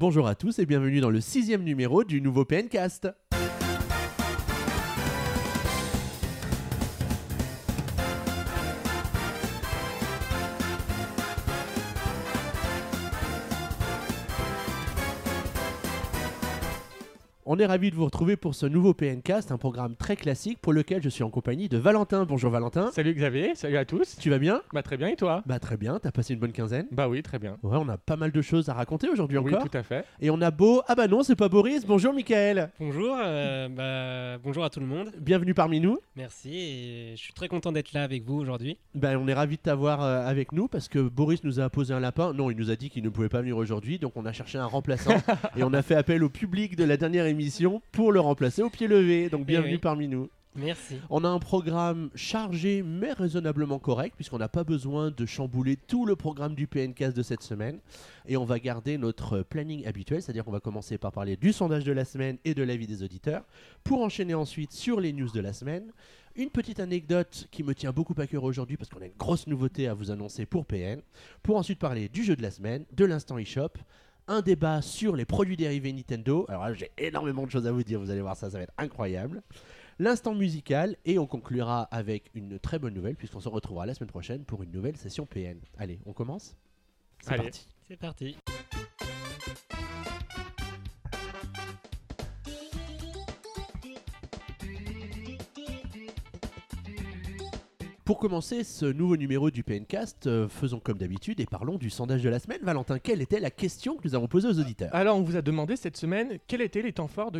Bonjour à tous et bienvenue dans le sixième numéro du nouveau PNcast. On est ravis de vous retrouver pour ce nouveau PNcast, un programme très classique pour lequel je suis en compagnie de Valentin. Bonjour Valentin. Salut Xavier, salut à tous. Tu vas bien? Bah très bien et toi? Bah très bien, t'as passé une bonne quinzaine? Bah oui, très bien. Ouais, on a pas mal de choses à raconter aujourd'hui Oui, encore. tout à fait. Et on a beau... Ah bah non, c'est pas Boris. Bonjour Michael. Bonjour, euh, bah, bonjour à tout le monde. Bienvenue parmi nous. Merci et je suis très content d'être là avec vous aujourd'hui. Ben, on est ravis de t'avoir euh, avec nous parce que Boris nous a posé un lapin. Non, il nous a dit qu'il ne pouvait pas venir aujourd'hui, donc on a cherché un remplaçant et on a fait appel au public de la dernière émission pour le remplacer au pied levé. Donc bienvenue oui. parmi nous. Merci. On a un programme chargé mais raisonnablement correct puisqu'on n'a pas besoin de chambouler tout le programme du PNCast de cette semaine et on va garder notre planning habituel, c'est-à-dire qu'on va commencer par parler du sondage de la semaine et de l'avis des auditeurs pour enchaîner ensuite sur les news de la semaine. Une petite anecdote qui me tient beaucoup à cœur aujourd'hui parce qu'on a une grosse nouveauté à vous annoncer pour PN, pour ensuite parler du jeu de la semaine, de l'instant eShop, un débat sur les produits dérivés Nintendo. Alors là, j'ai énormément de choses à vous dire, vous allez voir ça, ça va être incroyable. L'instant musical et on conclura avec une très bonne nouvelle puisqu'on se retrouvera la semaine prochaine pour une nouvelle session PN. Allez, on commence? C'est parti. C'est parti. Pour commencer ce nouveau numéro du PNcast, euh, faisons comme d'habitude et parlons du sondage de la semaine. Valentin, quelle était la question que nous avons posée aux auditeurs? Alors on vous a demandé cette semaine quels étaient les temps forts de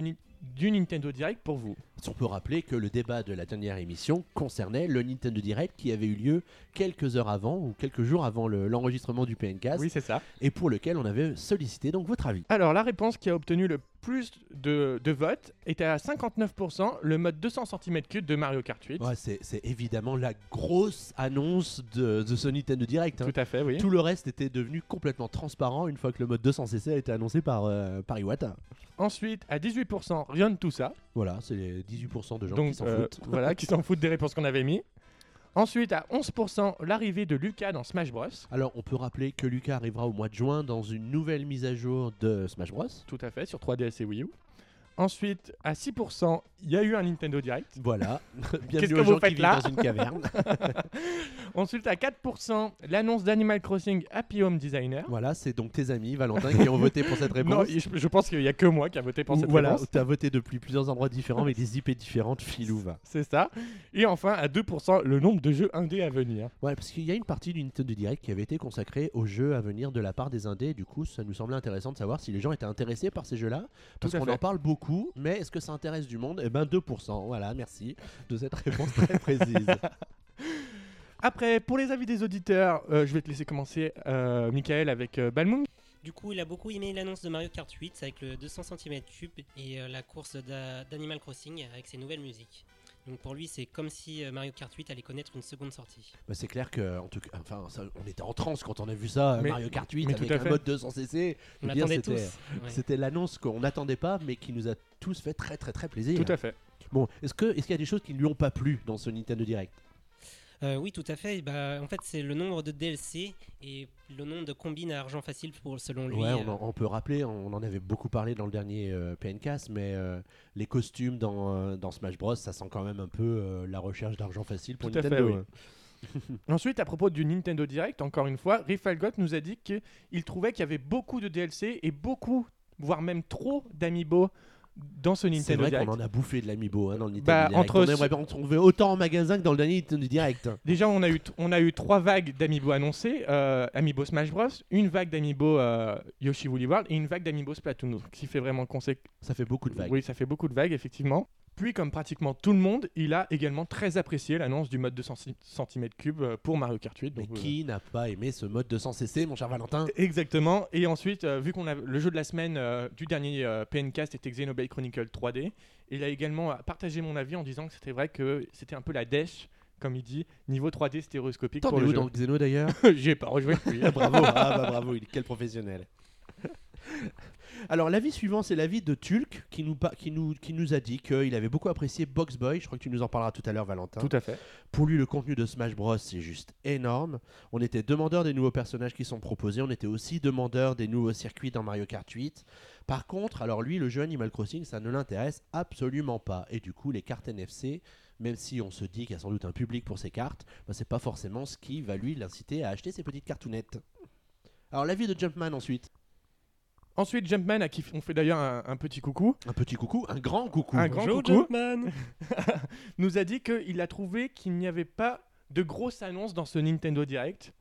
du Nintendo Direct pour vous. On peut rappeler que le débat de la dernière émission concernait le Nintendo Direct qui avait eu lieu quelques heures avant ou quelques jours avant le- l'enregistrement du PNcast Oui, c'est ça. et pour lequel on avait sollicité donc votre avis. Alors la réponse qui a obtenu le plus de, de votes était à 59%, le mode 200 cm3 de Mario Kart 8. Ouais, c'est c'est évidemment la grosse annonce de, de ce Nintendo Direct. hein. Tout à fait, oui. Tout le reste était devenu complètement transparent une fois que le mode 200cc a été annoncé par, euh, par Iwata. Ensuite, à 18%, rien de tout ça. Voilà, c'est les 18% de gens Donc qui s'en euh, foutent. voilà, qui s'en foutent des réponses qu'on avait mis. Ensuite, à 11%, l'arrivée de Lucas dans Smash Bros. Alors, on peut rappeler que Lucas arrivera au mois de juin dans une nouvelle mise à jour de Smash Bros. Tout à fait, sur 3DS et Wii U. Ensuite, à 6%, il y a eu un Nintendo Direct. Voilà. Qu'est-ce que vous faites là dans une caverne. Ensuite, à 4%, l'annonce d'Animal Crossing Happy Home Designer. voilà, c'est donc tes amis, Valentin, qui ont voté pour cette réponse. Non, je, je pense qu'il n'y a que moi qui a voté pour Ou- cette voilà, réponse. tu as voté depuis plusieurs endroits différents avec des IP différentes, filou va. C'est ça. Et enfin, à 2%, le nombre de jeux indés à venir. Ouais, parce qu'il y a une partie du Nintendo Direct qui avait été consacrée aux jeux à venir de la part des indés. Du coup, ça nous semblait intéressant de savoir si les gens étaient intéressés par ces jeux-là. Parce qu'on en parle beaucoup, mais est-ce que ça intéresse du monde? Eh ben 2%. Voilà, merci de cette réponse très précise. Après, pour les avis des auditeurs, euh, je vais te laisser commencer, euh, Michael, avec euh, Balmoon. Du coup, il a beaucoup aimé l'annonce de Mario Kart 8 avec le 200 cm3 et euh, la course d'A- d'Animal Crossing avec ses nouvelles musiques. Donc pour lui, c'est comme si euh, Mario Kart 8 allait connaître une seconde sortie. Bah, c'est clair que, en tout cas, enfin, ça- on était en transe quand on a vu ça, Mais- Mario Kart 8 mais tout avec à un fait. mode 200cc. On Eh bien, l'attendait c'était- tous. Ouais. C'était l'annonce qu'on n'attendait pas, mais qui nous a tous fait très très très plaisir. Tout à fait. Bon, est-ce que est-ce qu'il y a des choses qui ne lui ont pas plu dans ce Nintendo Direct? Euh, oui, tout à fait. Bah, en fait, c'est le nombre de DLC et le nombre de combines à argent facile pour, selon lui. Ouais, on, euh, en- on peut rappeler, on en avait beaucoup parlé dans le dernier euh, PNcast, mais euh, les costumes dans, euh, dans Smash Bros, ça sent quand même un peu euh, la recherche d'argent facile pour Tout à fait, Nintendo. oui. hein. Ensuite, à propos du Nintendo Direct, encore une fois, Rifalgot nous a dit qu'il trouvait qu'il y avait beaucoup de DLC et beaucoup, voire même trop d'amiibo dans ce C'est Nintendo vrai Direct. qu'on en a bouffé de l'amiibo hein, dans le Nintendo Bah, Direct. entre on aimerait bien trouver autant en magasin que dans le dernier Nintendo Direct. Déjà, on a eu, t- on a eu trois vagues d'amiibo annoncés euh, Amiibo Smash Bros, une vague d'amiibo euh, Yoshi Woolly World et une vague d'amiibo Splatoon, ce qui fait vraiment consé- Ça fait beaucoup de vagues. Oui, ça fait beaucoup de vagues, effectivement. Puis, comme pratiquement tout le monde, il a également très apprécié l'annonce du mode 200 cm3 pour Mario Kart 8. Mais donc, euh, qui n'a pas aimé ce mode 200cc, mon cher Valentin? Exactement. Et ensuite, euh, vu qu'on a le jeu de la semaine euh, du dernier euh, PNcast était Xenoblade Chronicle 3D, il a également euh, partagé mon avis en disant que c'était vrai que c'était un peu la dèche, comme il dit, niveau 3D stéréoscopique pour es le jeu. dans Xeno d'ailleurs J'ai pas rejoué depuis. Bravo, ah bah bravo, il- quel professionnel. Alors l'avis suivant, c'est l'avis de Tulk qui nous, pa- qui nous, qui nous a dit qu'il avait beaucoup apprécié Box Boy. Je crois que tu nous en parleras tout à l'heure, Valentin. Tout à fait. Pour lui, le contenu de Smash Bros, c'est juste énorme. On était demandeur des nouveaux personnages qui sont proposés. On était aussi demandeur des nouveaux circuits dans Mario Kart 8. Par contre, alors lui, le jeu Animal Crossing, ça ne l'intéresse absolument pas. Et du coup, les cartes NFC, même si on se dit qu'il y a sans doute un public pour ces cartes, bah, c'est pas forcément ce qui va lui l'inciter à acheter ces petites cartounettes. Alors l'avis de Jumpman ensuite. Ensuite, Jumpman, à qui on fait d'ailleurs un, un petit coucou, Un petit coucou, un grand coucou. Un grand Bonjour, coucou. Jumpman nous a dit qu'il a trouvé qu'il n'y avait pas de grosse annonce dans ce Nintendo Direct.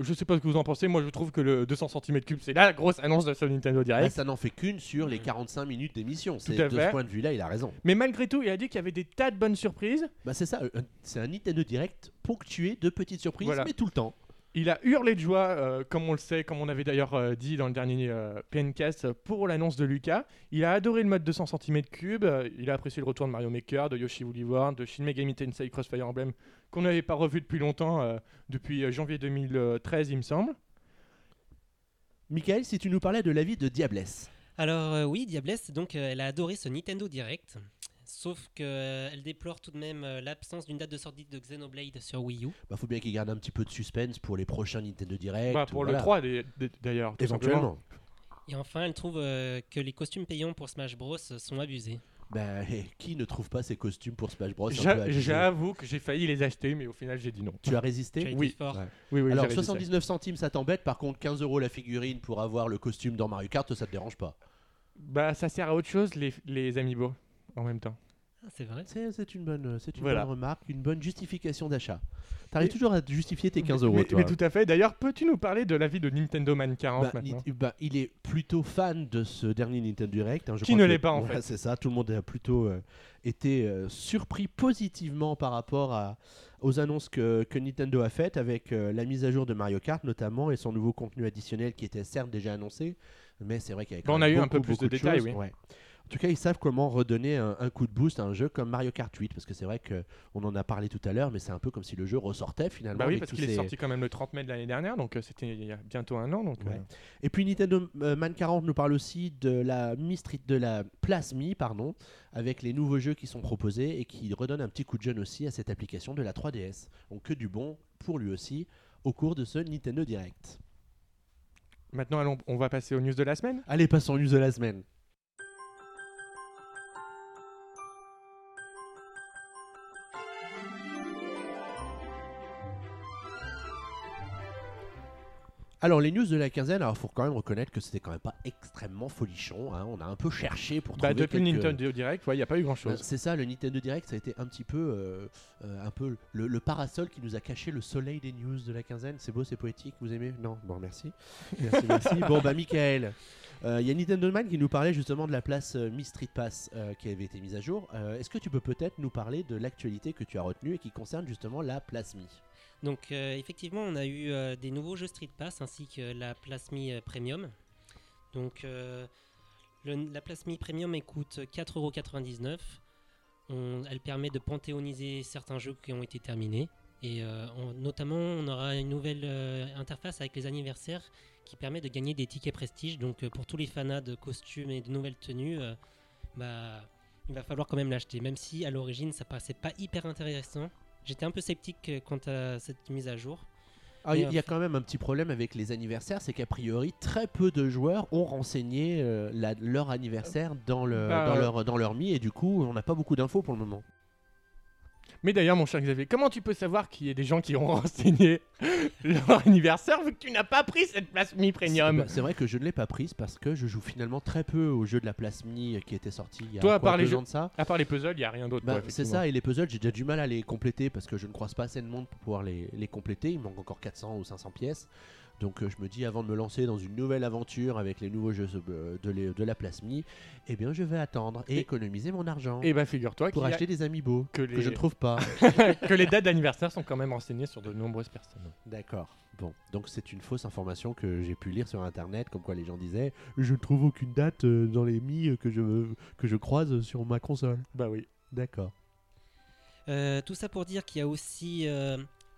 Je sais pas ce que vous en pensez, moi je trouve que le 200 cm3 c'est la grosse annonce de ce Nintendo Bah, Direct. ça n'en fait qu'une sur les 45 minutes d'émission. C'est de ce point de vue-là, il a raison. Mais malgré tout, il a dit qu'il y avait des tas de bonnes surprises. Bah c'est ça, euh, c'est un Nintendo Direct ponctué de petites surprises, Voilà. mais tout le temps. Il a hurlé de joie, euh, comme on le sait, comme on avait d'ailleurs euh, dit dans le dernier euh, PNcast pour l'annonce de Lucas. Il a adoré le mode 200 cm3, euh, il a apprécié le retour de Mario Maker, de Yoshi Woolly World, de Shin Megami Tensei Crossfire Emblem, qu'on n'avait pas revu depuis longtemps, euh, depuis janvier 2013 il me semble. Michael, si tu nous parlais de l'avis de Diablesse. Alors euh, oui, Diablesse, donc euh, elle a adoré ce Nintendo Direct. Sauf qu'elle déplore tout de même euh, l'absence d'une date de sortie de Xenoblade sur Wii U. Bah faut bien qu'il garde un petit peu de suspense pour les prochains Nintendo Direct. Bah, pour voilà. le 3 des- des- d'ailleurs. Éventuellement. Et enfin, elle trouve euh, que les costumes payants pour Smash Bros sont abusés. Bah, hé, qui ne trouve pas ses costumes pour Smash Bros J'avoue que j'ai failli les acheter, mais au final j'ai dit non. Tu as résisté Tu as été Oui. fort. Ouais. Oui, oui, Alors j'ai résisté. 79 centimes ça t'embête, par contre 15 euros la figurine pour avoir le costume dans Mario Kart ça te dérange pas? Bah ça sert à autre chose les, les amiibo en même temps. Ah, c'est vrai. C'est une, bonne, c'est une Voilà. bonne remarque, une bonne justification d'achat. T'arrives Mais- toujours à justifier tes 15 euros mais, toi. mais tout à fait. D'ailleurs, peux-tu nous parler de l'avis de Nintendo Man 40 Bah, maintenant Ni- bah, il est plutôt fan de ce dernier Nintendo Direct. hein, je Qui crois ne l'est pas, en Voilà, fait. C'est ça, tout le monde a plutôt euh, été euh, surpris positivement par rapport à, aux annonces que, que Nintendo a faites avec euh, la mise à jour de Mario Kart notamment et son nouveau contenu additionnel qui était certes déjà annoncé, mais c'est vrai qu'il y avait Bah, quand on a eu un beaucoup, peu plus de détails, choses. oui. Ouais. En tout cas, ils savent comment redonner un, un coup de boost à un jeu comme Mario Kart 8, parce que c'est vrai qu'on en a parlé tout à l'heure, mais c'est un peu comme si le jeu ressortait finalement. Bah oui, parce qu'il est ces- sorti quand même le 30 mai de l'année dernière, donc euh, c'était il y a bientôt un an. Donc, Ouais. euh, Et puis Nintendo euh, Man 40 nous parle aussi de la Mi Street, de la Place Mi, pardon, avec les nouveaux jeux qui sont proposés et qui redonne un petit coup de jeune aussi à cette application de la 3DS. Donc que du bon pour lui aussi au cours de ce Nintendo Direct. Maintenant, allons, on va passer aux news de la semaine. Allez, passons aux news de la semaine. Alors les news de la quinzaine, alors faut quand même reconnaître que c'était quand même pas extrêmement folichon. hein. On a un peu cherché pour Bah, trouver depuis le quelques- Nintendo Direct, il n'y a pas eu grand bah, chose. c'est ça, le Nintendo Direct, ça a été un petit peu, euh, euh, un peu le, le parasol qui nous a caché le soleil des news de la quinzaine. C'est beau, c'est poétique, vous aimez? Non, bon, merci. Merci, merci. Bon, bah, Michael, euh, il y a Nintendo Man qui nous parlait justement de la place euh, Mi Street Pass euh, qui avait été mise à jour. Euh, Est-ce que tu peux peut-être nous parler de l'actualité que tu as retenue et qui concerne justement la place Mi? Donc euh, effectivement, on a eu euh, des nouveaux jeux Street Pass ainsi que la Plasmi euh, Premium. Donc la Plasmi Premium coûte 4,99€. On- Elle permet de panthéoniser certains jeux qui ont été terminés. Et notamment, on aura une nouvelle interface avec les anniversaires qui permet de gagner des tickets prestige. Donc pour tous les fanats de costumes et de nouvelles tenues, bah, il va falloir quand même l'acheter. Même si à l'origine ça paraissait pas hyper intéressant. J'étais un peu sceptique euh, quant à cette mise à jour. Alors, il y, Et a- il y a quand même un petit problème avec les anniversaires, c'est qu'a priori, très peu de joueurs ont renseigné euh, la- leur anniversaire dans, le, Bah, dans, euh, leur, dans leur Mi, et du coup, on n'a pas beaucoup d'infos pour le moment. Mais d'ailleurs, mon cher Xavier, comment tu peux savoir qu'il y a des gens qui ont renseigné leur anniversaire vu que tu n'as pas pris cette place Mi C'est Premium c'est vrai que je ne l'ai pas prise parce que je joue finalement très peu au jeu de la place Mi qui était sorti il y a Toi, à part les deux jeux- ans de ça. À part les puzzles, il n'y a rien d'autre. Bah, c'est ça, et les puzzles, j'ai déjà du mal à les compléter parce que je ne croise pas assez de monde pour pouvoir les, les compléter. Il manque encore 400 ou 500 pièces. Donc euh, je me dis, avant de me lancer dans une nouvelle aventure avec les nouveaux jeux euh, de, les- de la place Mi, eh bien je vais attendre et, Et- économiser mon argent Et bah, figure-toi pour a- acheter des amiibo que que, les- je ne trouve pas. que les dates d'anniversaire sont quand même renseignées sur de nombreuses personnes. D'accord. Bon, donc c'est une fausse information que j'ai pu lire sur internet, comme quoi les gens disaient je ne trouve aucune date euh, dans les Mi que je, que je croise sur ma console. Bah oui. D'accord. Euh, tout ça pour dire qu'il y a aussi, euh,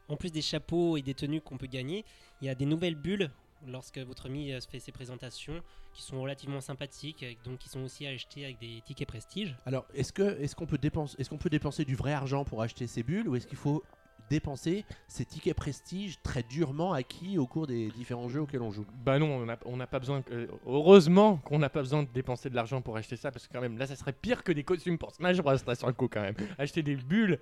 en plus des chapeaux et des tenues qu'on peut gagner, il y a des nouvelles bulles lorsque votre ami euh, fait ses présentations, qui sont relativement sympathiques, et donc qui sont aussi achetés avec des tickets prestige. Alors, est-ce que est-ce qu'on peut dépenser est-ce qu'on peut dépenser du vrai argent pour acheter ces bulles ou est-ce qu'il faut dépenser ces tickets prestige très durement acquis au cours des différents jeux auxquels on joue? Bah non, on n'a on n'a pas besoin. euh, heureusement qu'on n'a pas besoin de dépenser de l'argent pour acheter ça, parce que quand même, là, ça serait pire que des costumes pour Smash Bros. Là, sur le coup, quand même. Acheter des bulles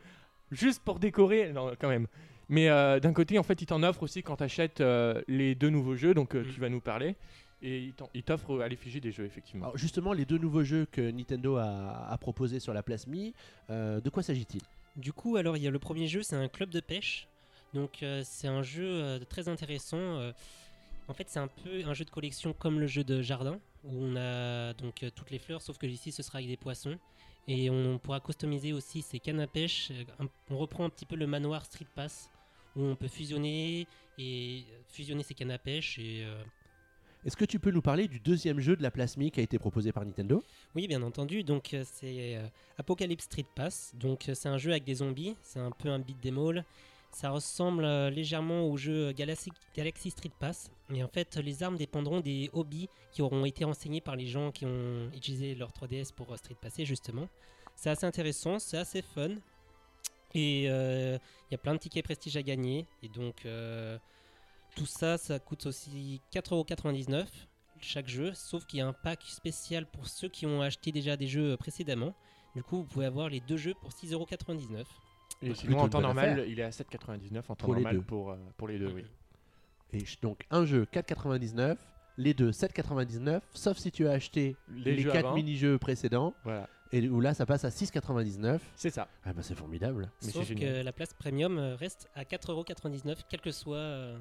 juste pour décorer, non, quand même. Mais euh, d'un côté, en fait, il t'en offre aussi quand tu achètes les deux nouveaux jeux, donc euh, Mm. tu vas nous parler. Et il t'en- il t'offre à l'effigie des jeux, effectivement. Alors justement, les deux nouveaux jeux que Nintendo a, a proposés sur la place Mi, euh, de quoi s'agit-il? Du coup, alors il y a le premier jeu, c'est un club de pêche. Donc euh, c'est un jeu euh, très intéressant. euh. en fait, c'est un peu un jeu de collection comme le jeu de jardin, où on a donc euh, toutes les fleurs, sauf que ici ce sera avec des poissons. Et on pourra customiser aussi ces cannes à pêche. Euh, on reprend un petit peu le manoir Street Pass, où on peut fusionner et euh, fusionner ces cannes à pêche. Et euh, Est-ce que tu peux nous parler du deuxième jeu de la place Mi qui a été proposé par Nintendo? Oui, bien entendu. Donc c'est euh, Apocalypse Street Pass. Donc c'est un jeu avec des zombies. C'est un peu un beat them all. Ça ressemble euh, légèrement au jeu Galaxy, Street Pass. Et en fait, les armes dépendront des hobbies qui auront été enseignés par les gens qui ont utilisé leur 3DS pour euh, Street Passer justement. C'est assez intéressant, c'est assez fun. Et euh, il y a plein de tickets prestige à gagner. Et donc euh, tout ça, ça coûte aussi 4,99€ chaque jeu, sauf qu'il y a un pack spécial pour ceux qui ont acheté déjà des jeux précédemment. Du coup, vous pouvez avoir les deux jeux pour 6,99€. Et sinon, en temps normal, affaire. il est à 7,99 en temps Pour les normal deux. pour, euh, pour les deux, oui. Et donc un jeu 4,99, les deux 7,99, sauf si tu as acheté Les les, jeux 4 avant. mini-jeux précédents, Voilà, et où là ça passe à 6,99. c'est ça. Ah bah c'est formidable. Mais c'est Sauf que la place premium reste à 4,99€, quelles que soient euh,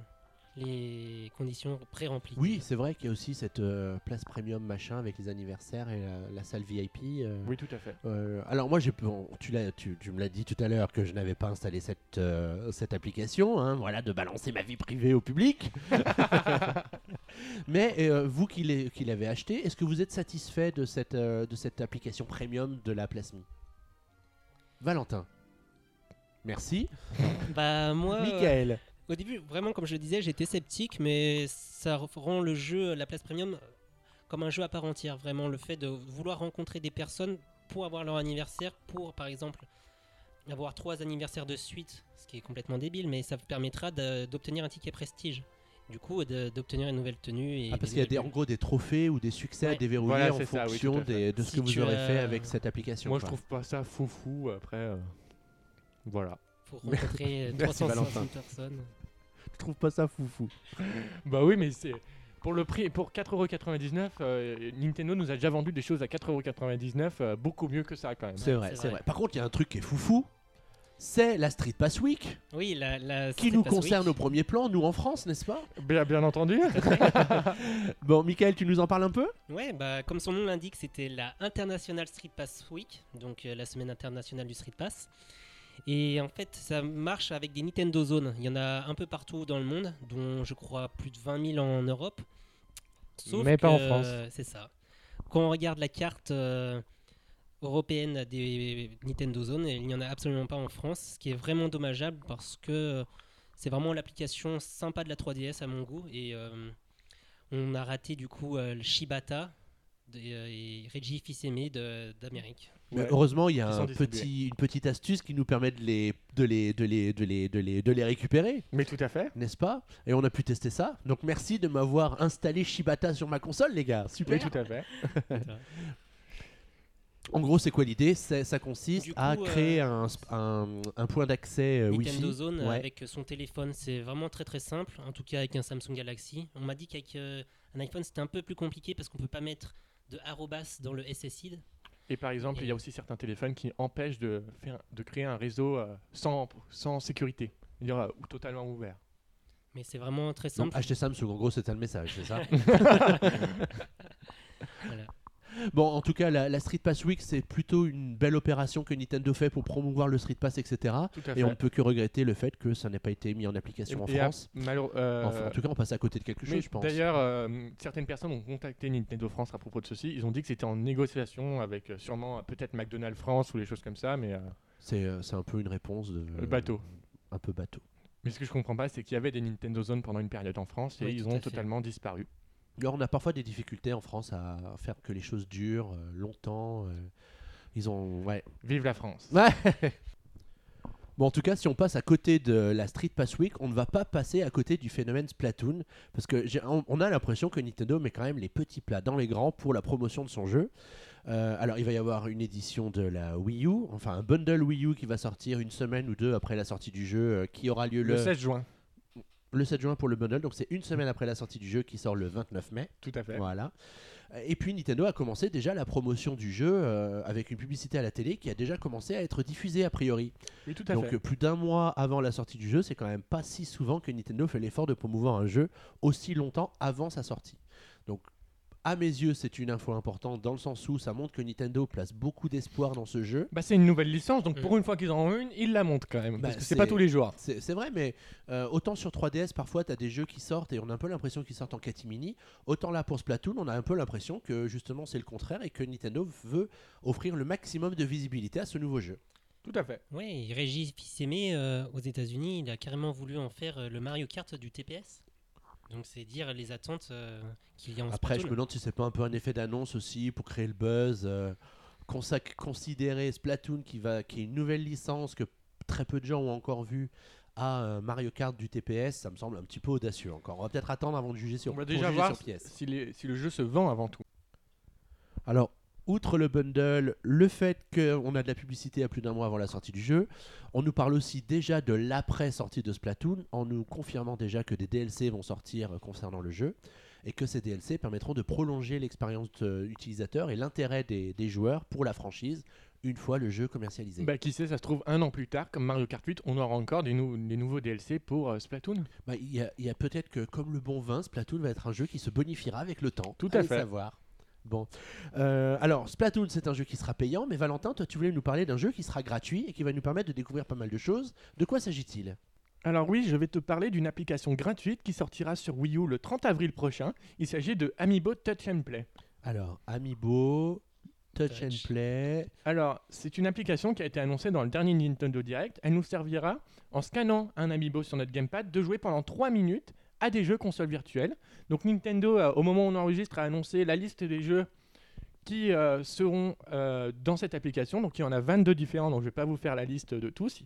les conditions pré-remplies. Oui, c'est vrai qu'il y a aussi cette euh, place premium machin avec les anniversaires et la, la salle VIP. euh, Oui, tout à fait. Euh, alors moi, j'ai, bon, tu, l'as, tu, tu me l'as dit tout à l'heure que je n'avais pas installé cette, euh, cette application, hein, voilà, de balancer ma vie privée au public. Mais euh, vous qui, l'ai- qui l'avez acheté, est-ce que vous êtes satisfait de cette, euh, de cette application premium de la Plasmi Valentin. Merci. Bah moi, euh, Michael. Au début, vraiment comme je le disais, j'étais sceptique, mais ça rend le jeu, la place premium, comme un jeu à part entière. Vraiment, le fait de vouloir rencontrer des personnes pour avoir leur anniversaire, pour par exemple avoir trois anniversaires de suite, ce qui est complètement débile, mais ça vous permettra d'obtenir un ticket prestige. Du coup, d'obtenir une nouvelle tenue. Et Ah, parce qu'il y a des, en gros des trophées ou des succès à Ouais. déverrouiller Voilà, en c'est ça, oui, fonction tout à fait. des- de ce Si que vous aurez as- fait avec cette application. Moi, je trouve pas ça foufou. Après, euh, voilà. pour rencontrer Merci, 360 Valentin. personnes. Je trouve pas ça foufou. Bah oui, mais c'est pour le prix, pour 4,99€, euh, Nintendo nous a déjà vendu des choses à 4,99€, euh, beaucoup mieux que ça quand même. C'est vrai, c'est vrai. vrai. Par contre, il y a un truc qui est foufou. C'est la Street Pass Week. Oui, la, la qui nous Pass concerne au premier plan, nous en France, n'est-ce pas? Bien, bien entendu. Bon, Michael, tu nous en parles un peu? Ouais, bah, comme son nom l'indique, c'était la International Street Pass Week, donc euh, la semaine internationale du Street Pass. Et en fait, ça marche avec des Nintendo Zones. Il y en a un peu partout dans le monde, dont je crois plus de 20 000 en Europe. Sauf Mais pas en France. C'est ça. Quand on regarde la carte euh, européenne des Nintendo Zones, il n'y en a absolument pas en France, ce qui est vraiment dommageable parce que euh, c'est vraiment l'application sympa de la 3DS à mon goût. Et euh, on a raté du coup euh, le Shibata de- et Reggie Fils-Aimé d'Amérique. Mais Ouais. Heureusement, il y a un petit, une petite astuce qui nous permet de les, de les, de les, de les, de les, de les récupérer, Mais tout à fait. n'est-ce pas? Et on a pu tester ça. Donc merci de m'avoir installé Shibata sur ma console, les gars. Super. Oui, tout à fait. En gros, c'est quoi l'idée? Ça consiste à créer euh, un, sp- un, un point d'accès euh, Nintendo Wi-Fi. Zone Ouais. avec son téléphone, c'est vraiment très très simple, en tout cas avec un Samsung Galaxy. On m'a dit qu'avec euh, un iPhone c'était un peu plus compliqué parce qu'on peut pas mettre de arrobas dans le SSID. Et par exemple, il y a aussi certains téléphones qui empêchent de, faire, de créer un réseau euh, sans, sans sécurité, c'est-à-dire euh, ou totalement ouvert. Mais c'est vraiment très Donc, simple. achetez Samsung, en gros, ça le message, c'est ça Voilà. Bon, en tout cas, la, la Street Pass Week, c'est plutôt une belle opération que Nintendo fait pour promouvoir le Street Pass, etc. Et on ne peut que regretter le fait que ça n'ait pas été mis en application en Et France. euh, Enfin, en tout cas, on passe à côté de quelque mais chose, je pense. D'ailleurs, euh, certaines personnes ont contacté Nintendo France à propos de ceci. Ils ont dit que c'était en négociation avec euh, sûrement peut-être McDonald's France ou les choses comme ça, mais euh, C'est euh, c'est un peu une réponse de. Le bateau. Un peu bateau. Mais ce que je comprends pas, c'est qu'il y avait des Nintendo Zone pendant une période en France et Oui, ils ont totalement disparu. Alors, on a parfois des difficultés en France à faire que les choses durent euh, longtemps. euh, ils ont. Ouais. Vive la France. Ouais. Bon, en tout cas, si on passe à côté de la Street Pass Week, on ne va pas passer à côté du phénomène Splatoon, parce que j'ai- on, on a l'impression que Nintendo met quand même les petits plats dans les grands pour la promotion de son jeu. Euh, alors, il va y avoir une édition de la Wii U, enfin un bundle Wii U qui va sortir une semaine ou deux après la sortie du jeu, euh, qui aura lieu Le le, 16 juin, le 7 juin pour le bundle, donc c'est une semaine après la sortie du jeu qui sort le 29 mai. tout à fait. Voilà. Et puis Nintendo a commencé déjà la promotion du jeu euh, avec une publicité à la télé qui a déjà commencé à être diffusée a priori. Oui, tout à Donc fait. plus d'un mois avant la sortie du jeu, c'est quand même pas si souvent que Nintendo fait l'effort de promouvoir un jeu aussi longtemps avant sa sortie. Donc à mes yeux, c'est une info importante dans le sens où ça montre que Nintendo place beaucoup d'espoir dans ce jeu. Bah, c'est une nouvelle licence, donc Mm. pour une fois qu'ils en ont une, ils la montent quand même. Bah, parce que c'est pas tous les jours. C'est c'est vrai, mais euh, autant sur 3DS, parfois, tu as des jeux qui sortent et on a un peu l'impression qu'ils sortent en catimini. Autant là, pour Splatoon, on a un peu l'impression que justement c'est le contraire et que Nintendo veut offrir le maximum de visibilité à ce nouveau jeu. Tout à fait. Oui, Régis Fils-Aimé, euh, aux États-Unis, il a carrément voulu en faire euh, le Mario Kart du TPS. Donc c'est dire les attentes euh, qu'il y a en Après, je me demande si c'est pas un peu un effet d'annonce aussi pour créer le buzz. euh, consac- considérer Splatoon qui, va, qui est une nouvelle licence que très peu de gens ont encore vue à euh, Mario Kart du TPS, ça me semble un petit peu audacieux encore. On va peut-être attendre avant de juger sur, On va déjà juger voir sur pièce. si, les- si le jeu se vend avant tout. Alors, outre le bundle, le fait qu'on a de la publicité à plus d'un mois avant la sortie du jeu, on nous parle aussi déjà de l'après-sortie de Splatoon, en nous confirmant déjà que des DLC vont sortir concernant le jeu, et que ces DLC permettront de prolonger l'expérience euh, utilisateur et l'intérêt des, des joueurs pour la franchise une fois le jeu commercialisé. Bah, qui sait, ça se trouve un an plus tard, comme Mario Kart 8, on aura encore des, nou- des nouveaux DLC pour euh, Splatoon. Bah, Il y a, il y a peut-être que, comme le bon vin, Splatoon va être un jeu qui se bonifiera avec le temps. Tout à Allez fait. savoir. Bon. Euh, alors, Splatoon, c'est un jeu qui sera payant, mais Valentin, toi, tu voulais nous parler d'un jeu qui sera gratuit et qui va nous permettre de découvrir pas mal de choses. De quoi s'agit-il? Alors oui, je vais te parler d'une application gratuite qui sortira sur Wii U le 30 avril prochain. Il s'agit de Amiibo Touch and Play. Alors, Amiibo, Touch, Touch. and Play. Alors, c'est une application qui a été annoncée dans le dernier Nintendo Direct. Elle nous servira, en scannant un Amiibo sur notre gamepad, de jouer pendant 3 minutes à des jeux consoles virtuelles. Donc Nintendo, euh, au moment où on enregistre, a annoncé la liste des jeux qui euh, seront euh, dans cette application. Donc il y en a 22 différents, donc je ne vais pas vous faire la liste de tous.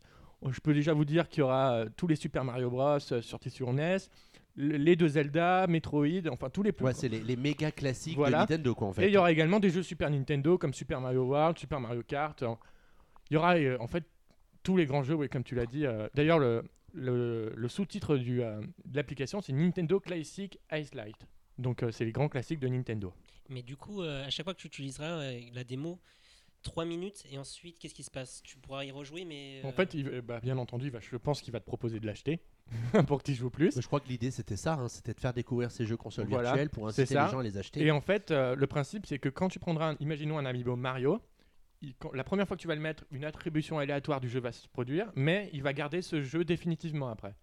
Je peux déjà vous dire qu'il y aura tous les Super Mario Bros. sortis sur NES, le- les deux Zelda, Metroid, enfin tous les plus Ouais, c'est les, les méga classiques Voilà. de Nintendo, quoi, en fait. et il y aura également des jeux Super Nintendo comme Super Mario World, Super Mario Kart. Il y aura en fait tous les grands jeux, oui, comme tu l'as dit. D'ailleurs, le, le, le sous-titre euh, de l'application, c'est Nintendo Classic Ice Light. Donc, euh, c'est les grands classiques de Nintendo. Mais du coup, euh, à chaque fois que tu utiliseras euh, la démo, 3 minutes et ensuite, qu'est-ce qui se passe? Tu pourras y rejouer, mais. En fait, il- bah, bien entendu, il va- je pense qu'il va te proposer de l'acheter pour que tu joues plus. Mais Je crois que l'idée c'était ça, hein, c'était de faire découvrir ces jeux consoles Voilà, virtuelles pour inciter les gens à les acheter. Et en fait, euh, le principe, c'est que quand tu prendras, un- imaginons un amiibo Mario, il- quand- la première fois que tu vas le mettre, une attribution aléatoire du jeu va se produire, mais il va garder ce jeu définitivement après.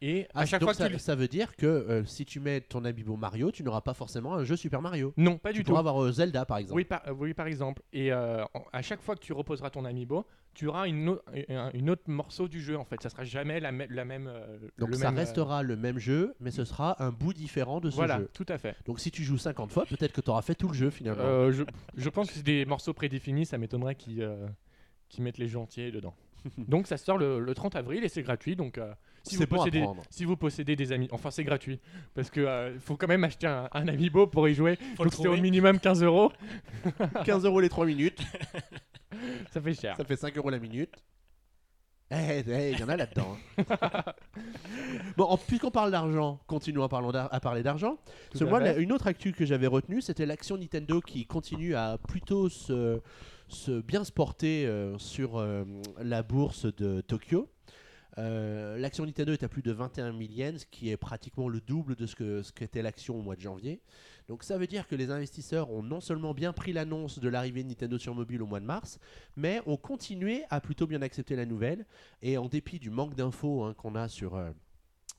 Et Ah, à chaque donc fois ça, tu ça veut dire que euh, si tu mets ton Amiibo Mario, tu n'auras pas forcément un jeu Super Mario. Non, pas Tu du tout. pourras avoir euh, Zelda par exemple. Oui par, euh, oui, par exemple. Et euh, à chaque fois que tu reposeras ton amiibo, tu auras une, au- un une autre morceau du jeu en fait. Ça sera jamais la, mê- la même. euh, Donc le ça même, euh, restera le même jeu, mais ce sera un bout différent de ce Voilà, jeu. tout à fait. Donc si tu joues 50 fois, peut-être que tu auras fait tout le jeu finalement. Euh, je, je pense que c'est des morceaux prédéfinis. Ça m'étonnerait qu'ils euh, mettent les jeux entiers dedans. donc ça sort le, le 30 avril et c'est gratuit. Donc euh, si, C'est vous bon possédez, si vous possédez des amis, enfin c'est gratuit parce que euh, faut quand même acheter un, un amiibo pour y jouer. faut donc c'est au minimum 15 euros. 15 euros les 3 minutes, Ça fait cher. ça fait 5 euros la minute. Eh, eh, il y en a là-dedans. hein. bon, puisqu'on parle d'argent, continuons à, parler d'ar- à parler d'argent. Moi, la- une autre actu que j'avais retenue, c'était l'action Nintendo qui continue à plutôt se, se bien se porter euh, sur euh, la bourse de Tokyo. Euh, l'action Nintendo est à plus de 21 000 yens, ce qui est pratiquement le double de ce que ce qu'était l'action au mois de janvier. Donc ça veut dire que les investisseurs ont non seulement bien pris l'annonce de l'arrivée de Nintendo sur mobile au mois de mars, mais ont continué à plutôt bien accepter la nouvelle. Et en dépit du manque d'infos hein, qu'on a sur euh,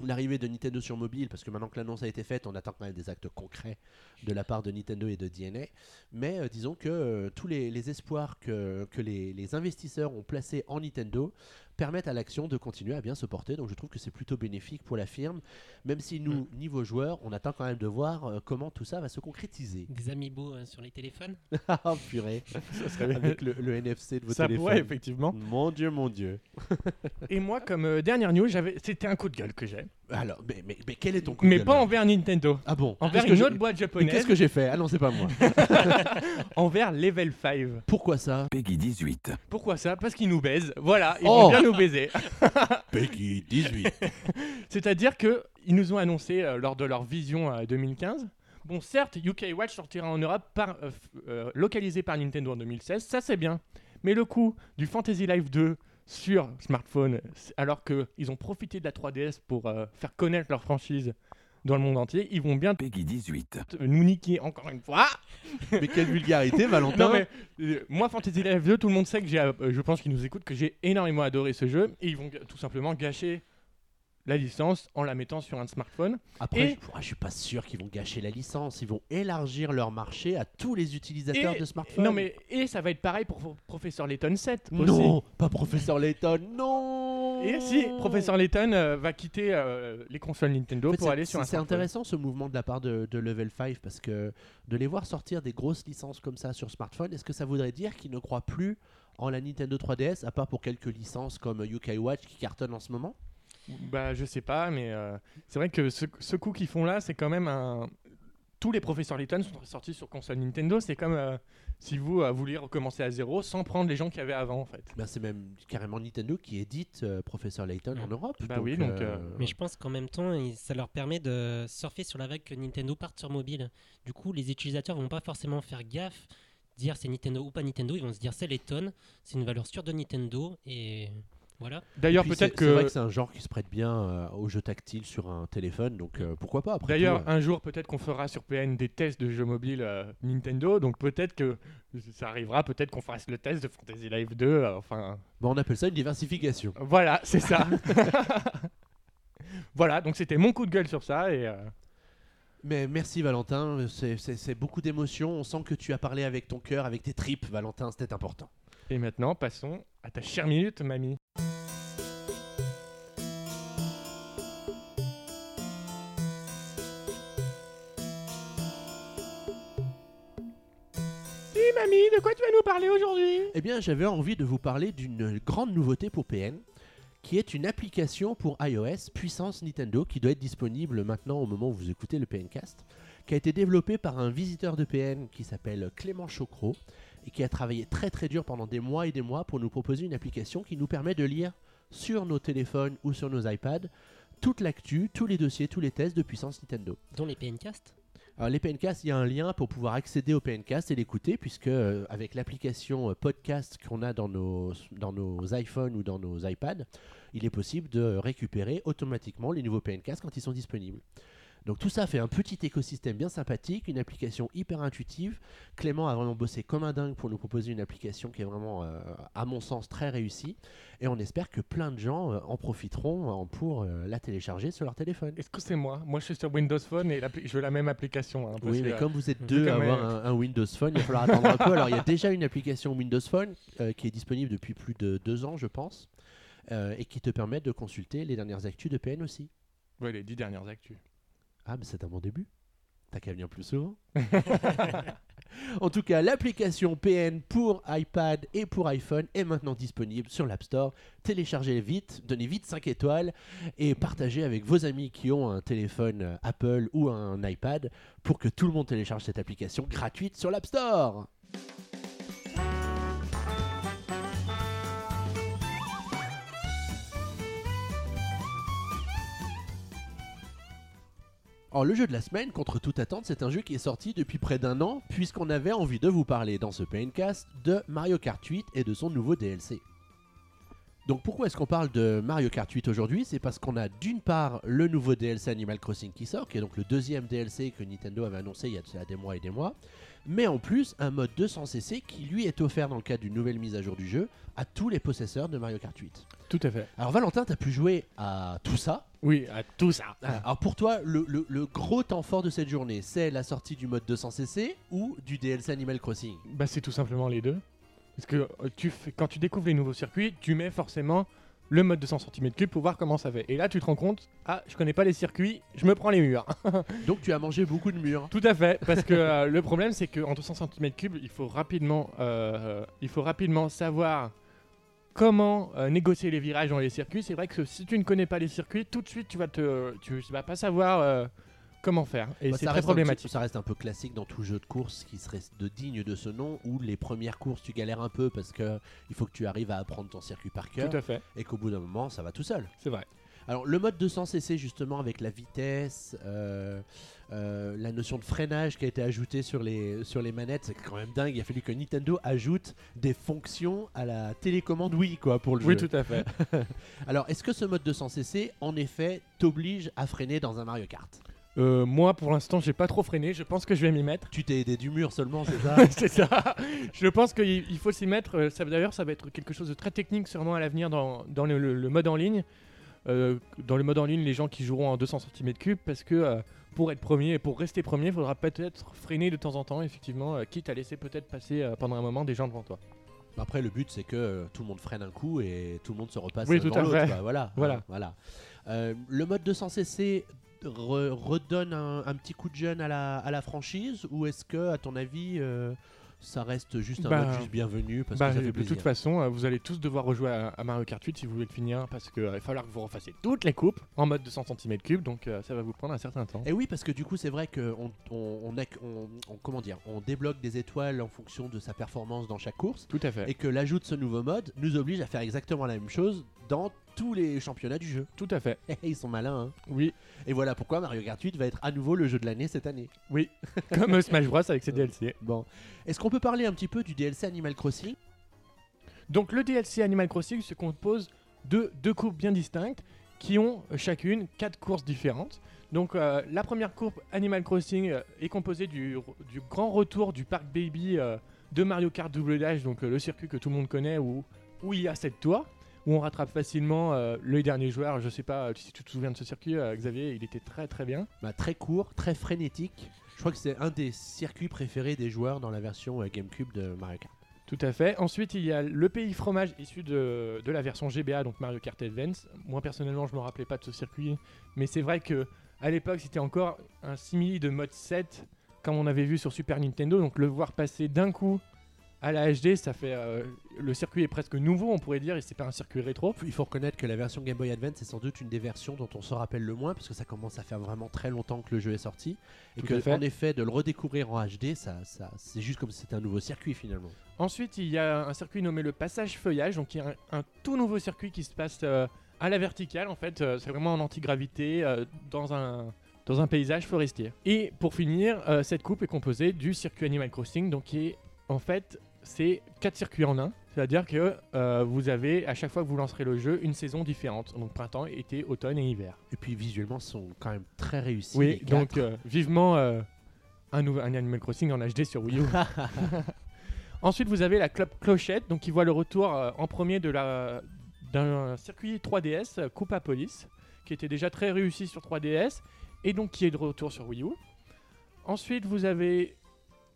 l'arrivée de Nintendo sur mobile, parce que maintenant que l'annonce a été faite, on attend quand même des actes concrets de la part de Nintendo et de DNA. Mais euh, disons que euh, tous les, espoirs que, les investisseurs ont placés en Nintendo permettent à l'action de continuer à bien se porter. Donc je trouve que c'est plutôt bénéfique pour la firme, même si nous, niveau joueurs, on attend quand même de voir euh, comment tout ça va se concrétiser. Des amiibo euh, sur les téléphones? Ah purée, Ça serait bien. avec le, le NFC de vos Ça téléphones. pourrait, effectivement. Mon dieu, mon dieu. Et moi, comme euh, dernière news, j'avais, c'était un coup de gueule que j'ai. Alors, mais, mais, mais quel est ton coup de Mais pas envers Nintendo. Ah bon Envers une j'ai- autre boîte Mais japonaise. qu'est-ce que j'ai fait Ah non, c'est pas moi. Envers Level 5. Pourquoi ça Peggy 18. Pourquoi ça? Parce qu'ils nous baisent. Voilà, ils Oh. vont bien nous baiser. Peggy 18. C'est-à-dire que ils nous ont annoncé euh, lors de leur vision euh, 2015. Bon, certes, UK Watch sortira en Europe par, euh, f- euh, localisé par Nintendo en 2016, ça c'est bien. Mais le coup du Fantasy Life 2 sur smartphone, alors qu'ils ont profité de la 3DS pour euh, faire connaître leur franchise dans le monde entier, ils vont bien Peggy 18. t- nous niquer encore une fois. mais quelle vulgarité, Valentin Non mais euh, moi Fantasy Life 2, tout le monde sait que j'ai, euh, je pense qu'ils nous écoutent, que j'ai énormément adoré ce jeu et ils vont tout simplement gâcher la licence en la mettant sur un smartphone. Après, Et- je, je suis pas sûr qu'ils vont gâcher la licence. Ils vont élargir leur marché à tous les utilisateurs Et- de smartphones. Non mais et ça va être pareil pour Pro- Professeur Layton 7 aussi. non, pas Professeur Layton, non. Et si Professeur Layton euh, va quitter euh, les consoles Nintendo En fait, pour aller sur un C'est intéressant ce mouvement de la part de, de Level 5 parce que de les voir sortir des grosses licences comme ça sur smartphone, est-ce que ça voudrait dire qu'ils ne croient plus en la Nintendo 3DS à part pour quelques licences comme UK Watch qui cartonnent en ce moment? Bah je sais pas mais euh, c'est vrai que ce, ce coup qu'ils font là c'est quand même un tous les professeurs Layton sont sortis sur console Nintendo, c'est comme euh, si vous euh, vouliez recommencer à zéro sans prendre les gens qu'il y avait avant en fait. Ben, C'est même carrément Nintendo qui édite euh, Professeur Layton en Mm. Europe. Bah oui, donc, euh, Mais je pense qu'en même temps, il- ça leur permet de surfer sur la vague que Nintendo parte sur mobile. Du coup, les utilisateurs vont pas forcément faire gaffe, dire c'est Nintendo ou pas Nintendo. Ils vont se dire c'est Layton, c'est une valeur sûre de Nintendo et voilà. D'ailleurs peut-être c'est- C'est vrai que que c'est un genre qui se prête bien euh, aux jeux tactiles sur un téléphone, donc euh, pourquoi pas après D'ailleurs, tout, euh. un jour, peut-être qu'on fera sur PN des tests de jeux mobiles euh, Nintendo. Donc peut-être que ça arrivera, peut-être qu'on fasse le test de Fantasy Life 2. euh, enfin, Bon, on appelle ça une diversification. voilà, c'est ça. voilà, donc c'était mon coup de gueule sur ça. Et euh, Mais merci Valentin, c'est beaucoup d'émotions. On sent que tu as parlé avec ton cœur, avec tes tripes, Valentin, c'était important. Et maintenant, passons à ta chère minute, mamie. Mamie, de quoi tu vas nous parler aujourd'hui? Eh bien, j'avais envie de vous parler d'une grande nouveauté pour PN, qui est une application pour iOS puissance Nintendo qui doit être disponible maintenant au moment où vous écoutez le PNcast, qui a été développée par un visiteur de PN qui s'appelle Clément Chocro et qui a travaillé très très dur pendant des mois et des mois pour nous proposer une application qui nous permet de lire sur nos téléphones ou sur nos iPads toute l'actu, tous les dossiers, tous les tests de puissance Nintendo. Dont les PNcast. Alors les PNcast, il y a un lien pour pouvoir accéder au PNcast et l'écouter, puisque euh, avec l'application euh, podcast qu'on a dans nos, dans nos iPhones ou dans nos iPads, il est possible de récupérer automatiquement les nouveaux PNcast quand ils sont disponibles. Donc tout ça fait un petit écosystème bien sympathique, une application hyper intuitive. Clément a vraiment bossé comme un dingue pour nous proposer une application qui est vraiment, euh, à mon sens, très réussie. Et on espère que plein de gens euh, en profiteront euh, pour euh, la télécharger sur leur téléphone. Est-ce que c'est moi? Moi, je suis sur Windows Phone et je veux la même application. hein, Oui, mais comme vous êtes deux à avoir un, un Windows Phone, il va falloir attendre un peu. Alors, il y a déjà une application Windows Phone qui est disponible depuis plus de deux ans, je pense, et qui te permet de consulter les dernières actus de PN aussi. ouais, les dix dernières actus. Ah, mais c'est un bon début. T'as qu'à venir plus souvent. en tout cas, l'application PN pour iPad et pour iPhone est maintenant disponible sur l'App Store. Téléchargez vite, donnez vite 5 étoiles et partagez avec vos amis qui ont un téléphone euh, Apple ou un iPad pour que tout le monde télécharge cette application gratuite sur l'App Store. Alors le jeu de la semaine, contre toute attente, c'est un jeu qui est sorti depuis près d'un an, puisqu'on avait envie de vous parler dans ce Paincast de Mario Kart 8 et de son nouveau DLC. Donc pourquoi est-ce qu'on parle de Mario Kart 8 aujourd'hui? C'est parce qu'on a d'une part le nouveau DLC Animal Crossing qui sort, qui est donc le deuxième DLC que Nintendo avait annoncé il y a des mois et des mois, mais en plus un mode 200cc qui lui est offert dans le cadre d'une nouvelle mise à jour du jeu à tous les possesseurs de Mario Kart 8. Tout à fait. Alors Valentin, t'as pu jouer à tout ça, Oui, à tout ça. ah, Alors pour toi, le, le- le gros temps fort de cette journée, c'est la sortie du mode 200cc ou du DLC Animal Crossing? Bah, c'est tout simplement les deux. Parce que euh, tu fais, quand tu découvres les nouveaux circuits, tu mets forcément le mode de 100 cm3 pour voir comment ça fait. Et là, tu te rends compte, ah, je connais pas les circuits, je me prends les murs. Donc tu as mangé beaucoup de murs. Tout à fait, parce que euh, le problème, c'est qu'en 200 cm3, il faut rapidement, euh, il faut rapidement savoir comment euh, négocier les virages dans les circuits. C'est vrai que si tu ne connais pas les circuits, tout de suite, tu vas te, tu vas pas savoir euh, comment faire. Et Bah, c'est très problématique. petit- ça reste un peu classique dans tout jeu de course qui serait de digne de ce nom où les premières courses tu galères un peu parce que il faut que tu arrives à apprendre ton circuit par cœur Tout à fait, et qu'au bout d'un moment ça va tout seul. c'est vrai. Alors le mode 200cc justement avec la vitesse, euh, euh, la notion de freinage qui a été ajoutée sur les, sur les manettes, c'est quand même dingue. Il a fallu que Nintendo ajoute des fonctions à la télécommande Wii quoi pour le Oui, jeu. tout à fait. Alors est-ce que ce mode 200cc en effet t'oblige à freiner dans un Mario Kart? Euh, moi, pour l'instant, j'ai pas trop freiné. Je pense que je vais m'y mettre. Tu t'es aidé du mur seulement, c'est ça c'est ça. Je pense qu'il il faut s'y mettre. Euh, ça- D'ailleurs, ça va être quelque chose de très technique sûrement à l'avenir dans, dans le, le- le mode en ligne. Euh, dans le mode en ligne, les gens qui joueront en 200 cm3 parce que euh, pour être premier et pour rester premier, il faudra peut-être freiner de temps en temps, effectivement, quitte à laisser peut-être passer pendant un moment des gens devant toi. Après, le but, c'est que tout le monde freine un coup et tout le monde se repasse Oui, dans l'autre. Voilà. Voilà. voilà. Euh, le mode 200cc re- redonne un, un petit coup de jeune à la, à la franchise ou est-ce que, à ton avis, euh, ça reste juste un Bah, mode juste bienvenu parce Bah, que ça de fait plaisir? toute façon, euh, vous allez tous devoir rejouer à, à Mario Kart 8 si vous voulez le finir parce qu'il va falloir que vous refassiez toutes les coupes en mode 200 cm3, donc euh, ça va vous prendre un certain temps. Et oui, parce que du coup, c'est vrai qu'on on, on, on- on- comment dire, on débloque des étoiles en fonction de sa performance dans chaque course. Tout à fait. Et que l'ajout de ce nouveau mode nous oblige à faire exactement la même chose dans tous les championnats du jeu. Tout à fait. Ils sont malins, hein. Oui, Et voilà pourquoi Mario Kart 8 va être à nouveau le jeu de l'année cette année. oui. Comme euh, Smash Bros avec ses DLC. Bon, est-ce qu'on peut parler un petit peu du DLC Animal Crossing? Donc le DLC Animal Crossing se compose de deux coupes bien distinctes qui ont euh, chacune quatre courses différentes. Donc euh, la première coupe Animal Crossing euh, est composée du, du grand retour du parc Baby euh, de Mario Kart Double Dash, donc euh, le circuit que tout le monde connaît où, où il y a cette tours, où on rattrape facilement euh, le dernier joueur. Je sais pas euh, si tu te souviens de ce circuit, euh, Xavier, il était très très bien. bah, Très court, très frénétique. Je crois que c'est un des circuits préférés des joueurs dans la version euh, GameCube de Mario Kart. Tout à fait. Ensuite, il y a le pays fromage issu de, de la version GBA, donc Mario Kart Advance. Moi, personnellement, je me rappelais pas de ce circuit, mais c'est vrai que à l'époque, c'était encore un simili de mode 7, comme on avait vu sur Super Nintendo. Donc, le voir passer d'un coup à la HD, ça fait. euh, le circuit est presque nouveau, on pourrait dire, et c'est pas un circuit rétro. Il faut reconnaître que la version Game Boy Advance est sans doute une des versions dont on se rappelle le moins parce que ça commence à faire vraiment très longtemps que le jeu est sorti et Tout que fait. en effet de le redécouvrir en HD, ça, ça, c'est juste comme si c'était un nouveau circuit finalement. Ensuite, il y a un circuit nommé le passage feuillage, donc qui est un, un tout nouveau circuit qui se passe euh, à la verticale. En fait, euh, c'est vraiment en antigravité dans un dans un paysage forestier. Et pour finir, cette coupe est composée du circuit Animal Crossing, donc qui est en fait c'est quatre circuits en un. C'est-à-dire que euh, vous avez à chaque fois que vous lancerez le jeu une saison différente, donc printemps, été, automne et hiver. Et puis visuellement, ils sont quand même très réussis. oui, les donc euh, vivement euh, un, Animal Crossing en HD sur Wii U. Ensuite, vous avez la Club Clochette, donc qui voit le retour en premier de la d'un circuit 3DS euh, Coupa Police, qui était déjà très réussi sur 3DS et donc qui est de retour sur Wii U. Ensuite, vous avez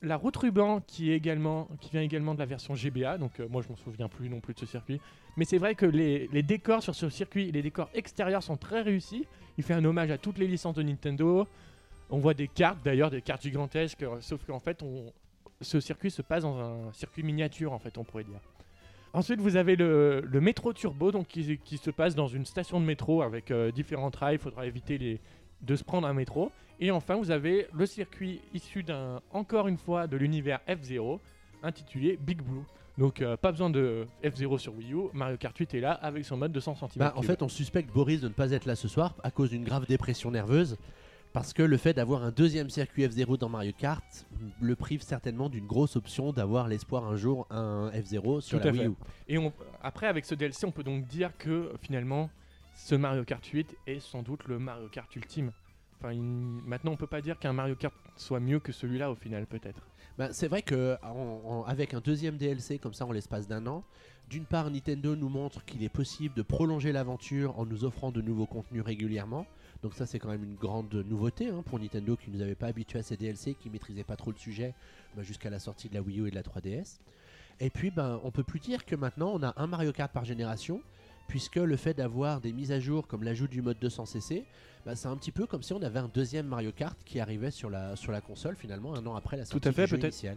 la route ruban qui vient également de la version GBA, donc euh, moi je m'en souviens plus non plus de ce circuit. Mais c'est vrai que les, décors sur ce circuit, les décors extérieurs sont très réussis. Il fait un hommage à toutes les licences de Nintendo. On voit des cartes d'ailleurs, des cartes gigantesques, euh, sauf qu'en fait ce circuit se passe dans un circuit miniature en fait on pourrait dire. Ensuite vous avez le, le métro turbo qui se passe dans une station de métro avec euh, différents rails, il faudra éviter les, de se prendre un métro. Et enfin vous avez le circuit issu d'un encore une fois de l'univers F0 intitulé Big Blue. Donc euh, pas besoin de F0 sur Wii U, Mario Kart 8 est là avec son mode de 100 cm. Bah, en fait, on suspecte Boris de ne pas être là ce soir à cause d'une grave dépression nerveuse. Parce que le fait d'avoir un deuxième circuit F0 dans Mario Kart le prive certainement d'une grosse option d'avoir l'espoir un jour un F0 sur Tout la Wii fait. U. Et on- après, avec ce DLC, on peut donc dire que finalement, ce Mario Kart 8 est sans doute le Mario Kart ultime. Enfin, maintenant, on peut pas dire qu'un Mario Kart soit mieux que celui-là au final, peut-être. Bah, c'est vrai que avec un deuxième DLC comme ça en l'espace d'un an, d'une part Nintendo nous montre qu'il est possible de prolonger l'aventure en nous offrant de nouveaux contenus régulièrement. Donc ça c'est quand même une grande nouveauté hein, pour Nintendo qui nous avait pas habitué à ces DLC, qui maîtrisait pas trop le sujet bah, jusqu'à la sortie de la Wii U et de la 3DS. Et puis ben on peut plus dire que maintenant on a un Mario Kart par génération puisque le fait d'avoir des mises à jour comme l'ajout du mode 200cc, bah, c'est un petit peu comme si on avait un deuxième Mario Kart qui arrivait sur la, sur la console finalement un an après la sortie à fait,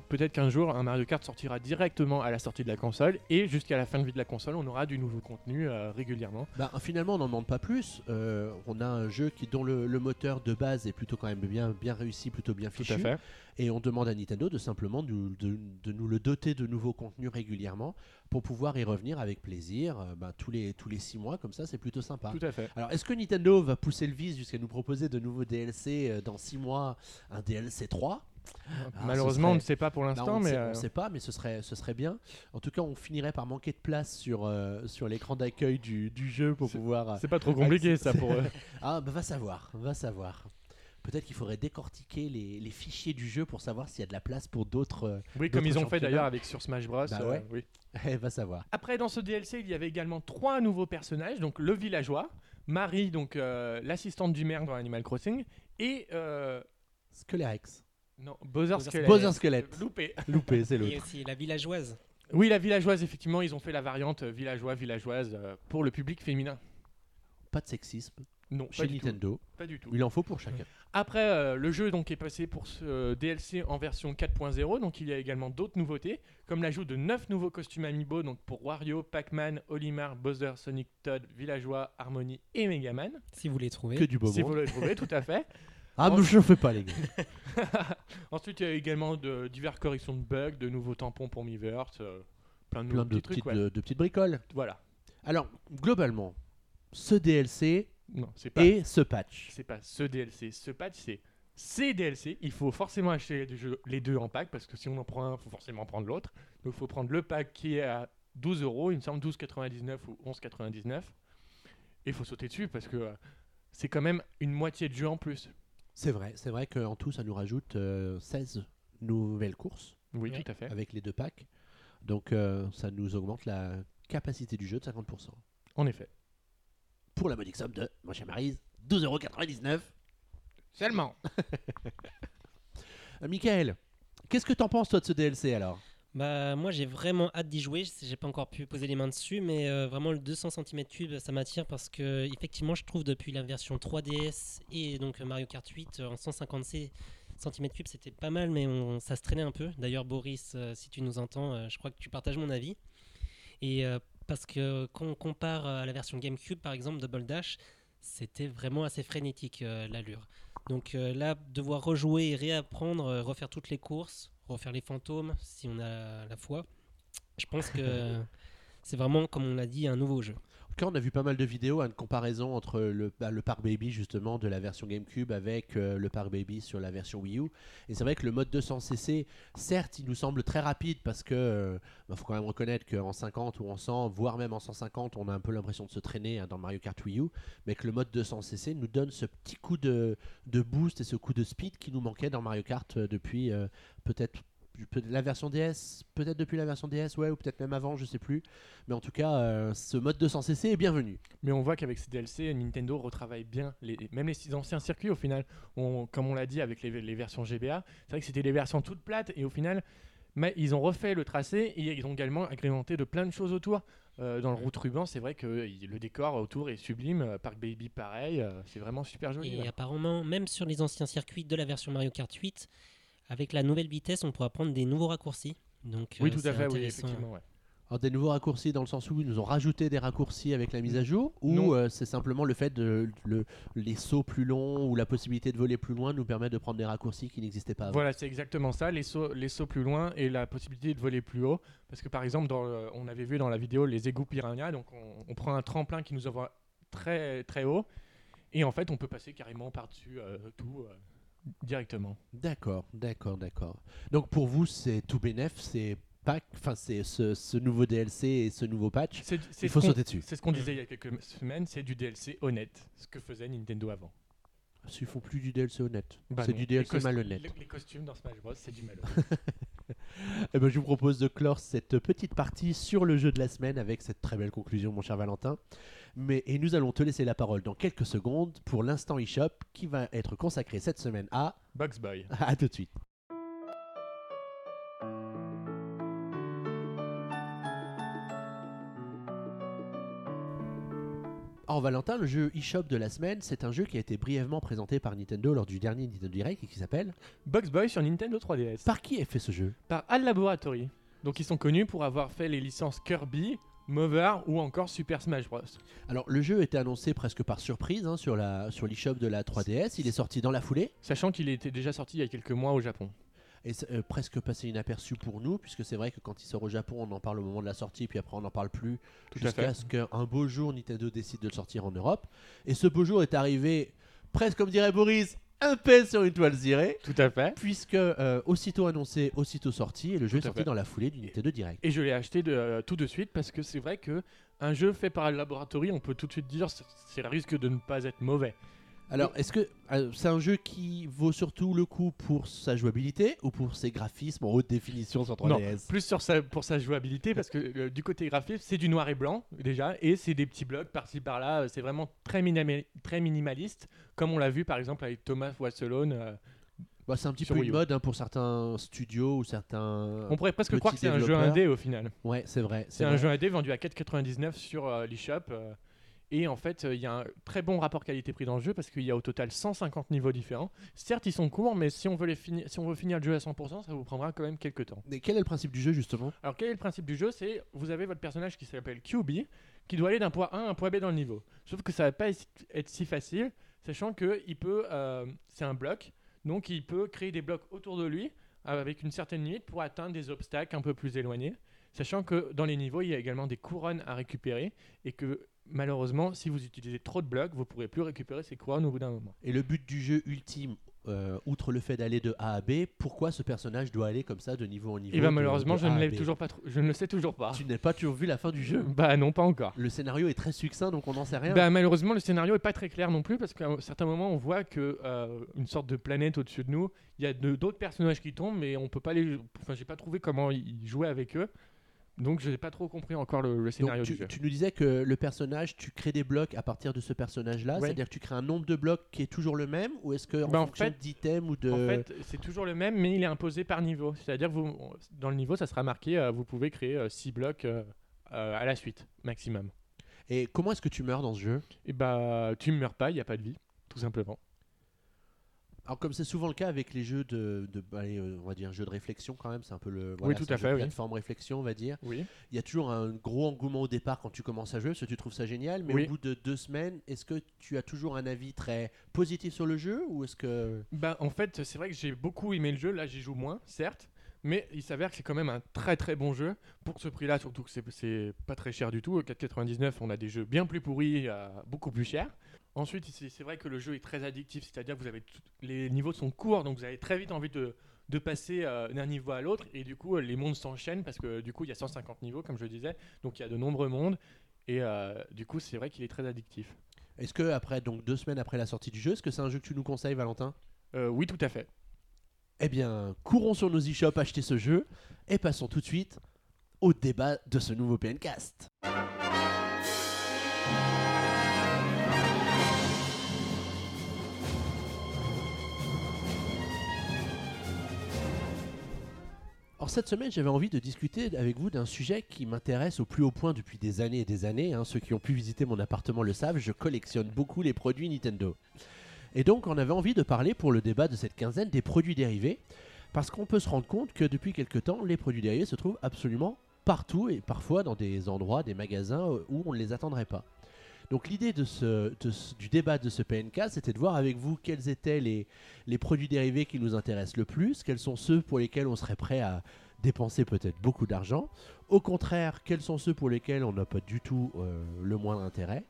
peut-être. qu'un jour, un Mario Kart sortira directement à la sortie de la console et jusqu'à la fin de vie de la console, on aura du nouveau contenu euh, régulièrement. Bah, finalement, on n'en demande pas plus. Euh, on a un jeu qui, dont le, le moteur de base est plutôt quand même bien, bien réussi, plutôt bien Tout fichu. à fait. Et on demande à Nintendo de simplement nous- de, de nous le doter de nouveaux contenus régulièrement pour pouvoir y revenir avec plaisir euh, bah, tous, les, tous les six mois. Comme ça, c'est plutôt sympa. Tout à fait. Alors, est-ce que Nintendo va pousser le vice jusqu'à nous proposer de nouveaux DLC euh, dans 6 mois Un DLC 3 Ah, Malheureusement, on ne sait pas pour Bah, l'instant, on ne mais sait, euh, on sait pas, mais ce serait, ce serait bien. En tout cas, on finirait par manquer de place sur, euh, sur l'écran d'accueil du, du jeu pour C'est- pouvoir. euh, c'est pas trop compliqué ça pour eux. Ah, bah va savoir, va savoir. Peut-être qu'il faudrait décortiquer les, les fichiers du jeu pour savoir s'il y a de la place pour d'autres. euh, Oui, comme ils ont fait d'ailleurs avec sur Smash Bros. Bah euh, ouais. oui. eh, va savoir. Après, dans ce DLC, il y avait également trois nouveaux personnages. Donc, le villageois, Marie, donc euh, l'assistante du maire dans Animal Crossing, et euh, Skelerex. non Bowser Skelett. Bowser Skelett. Loupé. Loupé, c'est Et l'autre. aussi la villageoise. Oui, la villageoise, effectivement, ils ont fait la variante villageois, villageoise euh, pour le public féminin. Pas de sexisme Non, chez pas du, tout, Nintendo. pas du tout. Il en faut pour chacun. Après, euh, le jeu donc est passé pour ce euh, DLC en version 4.0, donc il y a également d'autres nouveautés, comme l'ajout de 9 nouveaux costumes amiibo, donc pour Wario, Pac-Man, Olimar, Bowser, Sonic, Todd, Villageois, Harmony et Megaman. Si vous les trouvez. Que du beau Si vous le trouvez, tout à fait. Ah, me chauffez pas, les gars. Ensuite, il y a également de diverses corrections de bugs, de nouveaux tampons pour Miiverse, euh, plein de Plein nouveaux de petits trucs. ouais. de, de petites bricoles. Voilà. Alors, globalement, ce DLC Non, c'est pas, et ce patch. c'est pas ce DLC. Ce patch, c'est ces DLC. Il faut forcément acheter les deux, les deux en pack parce que si on en prend un, il faut forcément prendre l'autre. Donc, il faut prendre le pack qui est à 12 euros, il me semble 12,99 ou 11,99. Et il faut sauter dessus parce que euh, c'est quand même une moitié de jeu en plus. C'est vrai, c'est vrai qu'en tout, ça nous rajoute euh, 16 nouvelles courses Oui, tout à fait. avec les deux packs. Donc, euh, ça nous augmente la capacité du jeu de 50%. En effet. Pour la modique somme de, mon cher Maryse, 12,99€. Seulement. Euh, Michael, qu'est-ce que t'en penses, toi, de ce DLC alors? Bah moi j'ai vraiment hâte d'y jouer. J'ai pas encore pu poser les mains dessus, mais euh, vraiment le 200 cm3 ça m'attire parce que effectivement je trouve depuis la version 3DS et donc Mario Kart 8 euh, en 150 cm3 c'était pas mal, mais on- ça se traînait un peu. D'ailleurs Boris, euh, si tu nous entends, euh, je crois que tu partages mon avis. Et euh, parce que quand on compare à la version GameCube par exemple Double Dash, c'était vraiment assez frénétique euh, l'allure. Donc euh, là, devoir rejouer et réapprendre, euh, refaire toutes les courses, refaire les fantômes, si on a la foi, je pense que c'est vraiment, comme on l'a dit, un nouveau jeu. Cas, on a vu pas mal de vidéos, hein, de comparaison entre le, bah, Park Baby justement de la version GameCube avec euh, le Park Baby sur la version Wii U. Et c'est vrai que le mode 200cc, certes, il nous semble très rapide parce que il faut quand même reconnaître qu'en 50 ou en 100, voire même en 150, on a un peu l'impression de se traîner hein, dans Mario Kart Wii U, mais que le mode 200cc nous donne ce petit coup de, boost et ce coup de speed qui nous manquait dans Mario Kart euh, depuis euh, peut-être peut- la version DS, peut-être depuis la version DS, ouais, ou peut-être même avant, je sais plus. Mais en tout cas, euh, ce mode 200cc est bienvenu. Mais on voit qu'avec ces DLC, Nintendo retravaille bien, les, même les six anciens circuits au final. On- comme on l'a dit avec les, les versions GBA, c'est vrai que c'était des versions toutes plates et au final, mais ils ont refait le tracé et ils ont également agrémenté de plein de choses autour. Euh, dans le route ruban, c'est vrai que le décor autour est sublime. euh, Park Baby, pareil, c'est vraiment super joli. Et là. apparemment, même sur les anciens circuits de la version Mario Kart 8, avec la nouvelle vitesse, on pourra prendre des nouveaux raccourcis. Donc, Oui, euh, tout à fait, oui, intéressant. effectivement. ouais. Alors, des nouveaux raccourcis dans le sens où ils nous ont rajouté des raccourcis avec la mise à jour ou euh, c'est simplement le fait de le- les sauts plus longs ou la possibilité de voler plus loin nous permet de prendre des raccourcis qui n'existaient pas avant. Voilà, c'est exactement ça, les sauts, les sauts plus loin et la possibilité de voler plus haut. Parce que par exemple, dans le- on avait vu dans la vidéo les égouts piranha, donc on, on prend un tremplin qui nous envoie très très haut, et en fait on peut passer carrément par-dessus euh, tout euh, directement. D'accord, d'accord, d'accord. Donc pour vous c'est tout bénef, c'est pack, enfin c'est ce, ce nouveau DLC et ce nouveau patch. C'est c'est Il faut sauter dessus. C'est ce qu'on disait il y a quelques semaines, c'est du DLC honnête, ce que faisait Nintendo avant. Ils font plus du DLC honnête. Bah c'est non, du DLC cost- malhonnête. Les, les costumes dans Smash Bros, c'est du malhonnête. Eh ben, je vous propose de clore cette petite partie sur le jeu de la semaine avec cette très belle conclusion, mon cher Valentin. Mais, et nous allons te laisser la parole dans quelques secondes pour l'instant eShop qui va être consacré cette semaine à. Bugs Boy. À tout de suite. Or Valentin, le jeu eShop de la semaine, c'est un jeu qui a été brièvement présenté par Nintendo lors du dernier Nintendo Direct et qui s'appelle Box Boy sur Nintendo 3DS. Par qui est fait ce jeu? Par Al Laboratory. Donc ils sont connus pour avoir fait les licences Kirby, Mover ou encore Super Smash Bros. Alors le jeu était annoncé presque par surprise hein, sur la sur l'eShop de la 3DS, il est sorti dans la foulée Sachant qu'il était déjà sorti il y a quelques mois au Japon. et euh, presque passé inaperçu pour nous puisque c'est vrai que quand il sort au Japon, on en parle au moment de la sortie puis après on n'en parle plus Tout à jusqu'à ce qu'un beau jour Nintendo décide de le sortir en Europe et ce beau jour est arrivé presque comme dirait Boris, un peu sur une toile cirée Tout à fait. puisque euh, aussitôt annoncé, aussitôt sorti et le jeu est sorti fait. dans la foulée du Nintendo Direct. Et je l'ai acheté de, euh, tout de suite parce que c'est vrai que un jeu fait par Al Laboratory, on peut tout de suite dire c'est c'est le risque de ne pas être mauvais. Alors, est-ce que euh, c'est un jeu qui vaut surtout le coup pour sa jouabilité ou pour ses graphismes en haute définition sur 3DS Plus sur sa, pour sa jouabilité parce que euh, du côté graphique c'est du noir et blanc déjà et c'est des petits blocs par-ci par-là. euh, C'est vraiment très, minima- très minimaliste comme on l'a vu par exemple avec Thomas Wasselone. euh, Bah, C'est un petit peu une mode hein, pour certains studios ou certains. on pourrait presque croire que c'est un jeu indé au final. Ouais, c'est vrai. C'est un jeu indé vendu à 4,99 sur l'eShop. Et en fait, euh, il y a un très bon rapport qualité-prix dans le jeu parce qu'il y a au total 150 niveaux différents. Certes, ils sont courts, mais si on veut, les finir, si on veut finir le jeu à 100%, ça vous prendra quand même quelques temps. Mais quel est le principe du jeu justement? Alors, quel est le principe du jeu? C'est vous avez votre personnage qui s'appelle QB qui doit aller d'un point A à un point B dans le niveau. Sauf que ça va pas être si facile, sachant que il peut, euh, c'est un bloc, donc il peut créer des blocs autour de lui avec une certaine limite pour atteindre des obstacles un peu plus éloignés. Sachant que dans les niveaux, il y a également des couronnes à récupérer et que malheureusement, si vous utilisez trop de blocs, vous pourrez plus récupérer ces couronnes au bout d'un moment. Et le but du jeu ultime, euh, outre le fait d'aller de A à B, pourquoi ce personnage doit aller comme ça de niveau en niveau Et bah de- malheureusement, je ne l'ai toujours pas, je ne le sais toujours pas. Tu n'as pas toujours vu la fin du jeu? Bah non, pas encore. Le scénario est très succinct donc on n'en sait rien. Bah, malheureusement, le scénario est pas très clair non plus parce qu'à un certain moment, on voit que euh, une sorte de planète au-dessus de nous, il y a d'autres personnages qui tombent, mais on peut pas les. Enfin, j'ai pas trouvé comment y jouer avec eux, donc je n'ai pas trop compris encore le, scénario tu, du jeu. tu nous disais que le personnage, tu crées des blocs à partir de ce personnage-là, Ouais. c'est-à-dire que tu crées un nombre de blocs qui est toujours le même, ou est-ce que en Bah, en fonction fait- d'items ou de... En fait, c'est toujours le même, mais il est imposé par niveau. C'est-à-dire que vous, dans le niveau, ça sera marqué, euh, vous pouvez créer 6 blocs euh, euh, à la suite, maximum. Et comment est-ce que tu meurs dans ce jeu? Et bah, tu ne meurs pas, il n'y a pas de vie, tout simplement. Alors comme c'est souvent le cas avec les jeux de, de allez, euh, on va dire jeux de réflexion quand même, c'est un peu le voilà, tout à jeu fait, oui. plateforme réflexion on va dire. Oui. Il y a toujours un gros engouement au départ quand tu commences à jouer parce que tu trouves ça génial, mais Oui. au bout de deux semaines, est-ce que tu as toujours un avis très positif sur le jeu ou est-ce que Bah, en fait, c'est vrai que j'ai beaucoup aimé le jeu. Là, j'y joue moins, certes. Mais il s'avère que c'est quand même un très très bon jeu. Pour ce prix-là, surtout que c'est- pas très cher du tout. 4,99, on a des jeux bien plus pourris, à beaucoup plus cher. Ensuite, c'est vrai que le jeu est très addictif. C'est-à-dire que vous avez tout- les niveaux sont courts, donc vous avez très vite envie de, de passer euh, d'un niveau à l'autre. Et du coup, les mondes s'enchaînent parce que du coup, il y a 150 niveaux, comme je disais. Donc il y a de nombreux mondes. Et euh, du coup, c'est vrai qu'il est très addictif. est-ce que après donc deux semaines après la sortie du jeu, est-ce que c'est un jeu que tu nous conseilles Valentin? Euh, oui, tout à fait. Eh bien, courons sur nos e-shops acheter ce jeu et passons tout de suite au débat de ce nouveau PNcast. Alors cette semaine, j'avais envie de discuter avec vous d'un sujet qui m'intéresse au plus haut point depuis des années et des années. hein. Ceux qui ont pu visiter mon appartement le savent, je collectionne beaucoup les produits Nintendo. Et donc, on avait envie de parler pour le débat de cette quinzaine des produits dérivés, parce qu'on peut se rendre compte que depuis quelque temps, les produits dérivés se trouvent absolument partout et parfois dans des endroits, des magasins euh, où on ne les attendrait pas. Donc l'idée du débat de ce PNK, c'était de voir avec vous quels étaient les, les produits dérivés qui nous intéressent le plus, quels sont ceux pour lesquels on serait prêt à dépenser peut-être beaucoup d'argent, au contraire, quels sont ceux pour lesquels on n'a pas du tout euh, le moindre intérêt,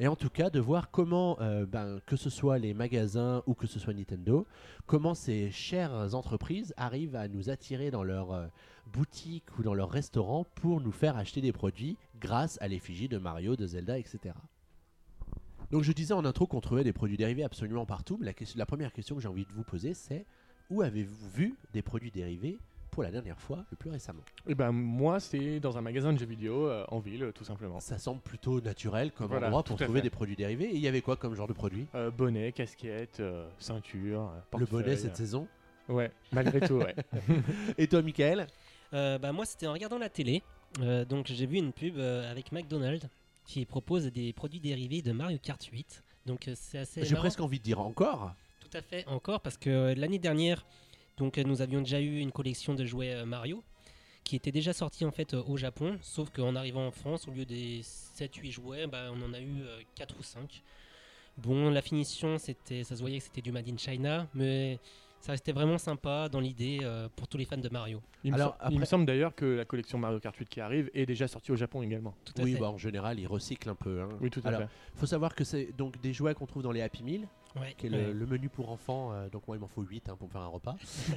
et en tout cas de voir comment, euh, ben, que ce soit les magasins ou que ce soit Nintendo, comment ces chères entreprises arrivent à nous attirer dans leur euh, boutique ou dans leur restaurant pour nous faire acheter des produits grâce à l'effigie de Mario, de Zelda, etc. Donc je disais en intro qu'on trouvait des produits dérivés absolument partout, mais la, question- la première question que j'ai envie de vous poser c'est où avez-vous vu des produits dérivés pour la dernière fois le plus récemment? Et ben moi, c'est dans un magasin de jeux vidéo euh, en ville, tout simplement. Ça semble plutôt naturel comme Voilà, endroit pour tout à trouver fait. des produits dérivés. Et il y avait quoi comme genre de produit Euh, bonnet, casquette, euh, ceinture, euh, Le bonnet cette saison? Ouais, malgré tout, ouais. Et toi Michael? Euh, bah, moi, c'était en regardant la télé. Euh, donc, j'ai vu une pub euh, avec McDonald's qui propose des produits dérivés de Mario Kart 8. Donc euh, c'est assez. J'ai presque envie de dire encore. Tout à fait, encore, parce que euh, l'année dernière, donc, euh, nous avions déjà eu une collection de jouets Mario qui était déjà sortie en fait au Japon, sauf qu'en arrivant en France, au lieu des 7-8 jouets, bah, on en a eu 4 ou 5. Bon, la finition, c'était, ça se voyait que c'était du Made in China, mais ça restait vraiment sympa dans l'idée euh, pour tous les fans de Mario. Il, me, Alors, sem- il me après- semble d'ailleurs que la collection Mario Kart 8 qui arrive est déjà sortie au Japon également. Tout à Oui, fait. bah, en général, ils recyclent un peu. hein. Oui, tout à Alors, fait. faut savoir que c'est donc des jouets qu'on trouve dans les Happy Meal, Ouais, qui est ouais. le, menu pour enfants. euh, donc moi, il m'en faut 8 pour me faire un repas.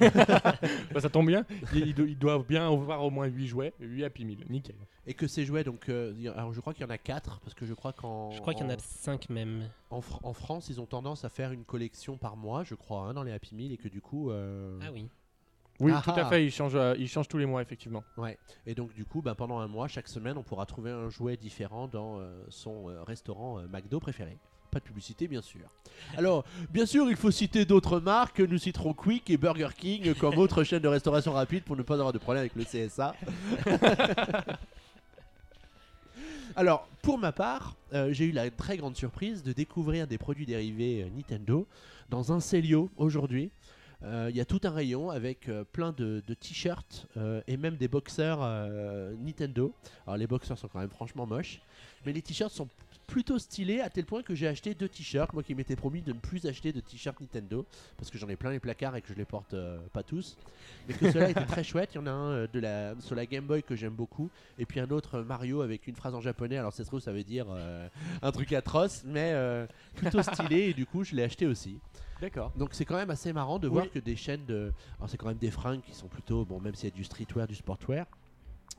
Bah, ça tombe bien, ils, ils do- ils doivent bien avoir au moins 8 jouets, 8 Happy Meal, nickel. Et que ces jouets, donc, euh, alors je crois qu'il y en a 4 parce que je crois qu'en Je crois qu'il y en a 5 même. En, Fr- en France, ils ont tendance à faire une collection par mois, je crois, hein, dans les Happy Meal, et que du coup, euh, Ah oui. Oui, Ah tout ah. à fait, ils changent, euh, ils changent tous les mois, effectivement. ouais. Et donc du coup, bah, pendant un mois, chaque semaine, on pourra trouver un jouet différent dans euh, son euh, restaurant euh, McDo préféré. Pas de publicité, bien sûr. Alors, bien sûr, il faut citer d'autres marques. Nous citerons Quick et Burger King comme autres chaînes de restauration rapide pour ne pas avoir de problème avec le CSA. Alors, pour ma part, euh, j'ai eu la très grande surprise de découvrir des produits dérivés euh, Nintendo dans un Celio aujourd'hui. Euh, Il y a tout un rayon avec plein de, de t-shirts et même des boxers Nintendo. Alors les boxers sont quand même franchement moches, mais les t-shirts sont plutôt stylés à tel point que j'ai acheté deux t-shirts. Moi qui m'étais promis de ne plus acheter de t-shirts Nintendo parce que j'en ai plein les placards et que je les porte euh, pas tous. Mais que cela était très chouette. Il y en a un euh, de la, sur la Game Boy que j'aime beaucoup et puis un autre euh, Mario avec une phrase en japonais. Alors c'est trouve ça veut dire euh, un truc atroce, mais plutôt stylé et du coup je l'ai acheté aussi. D'accord. Donc c'est quand même assez marrant de Oui. voir que des chaînes de... Alors c'est quand même des fringues qui sont plutôt, bon même s'il y a du streetwear, du sportwear,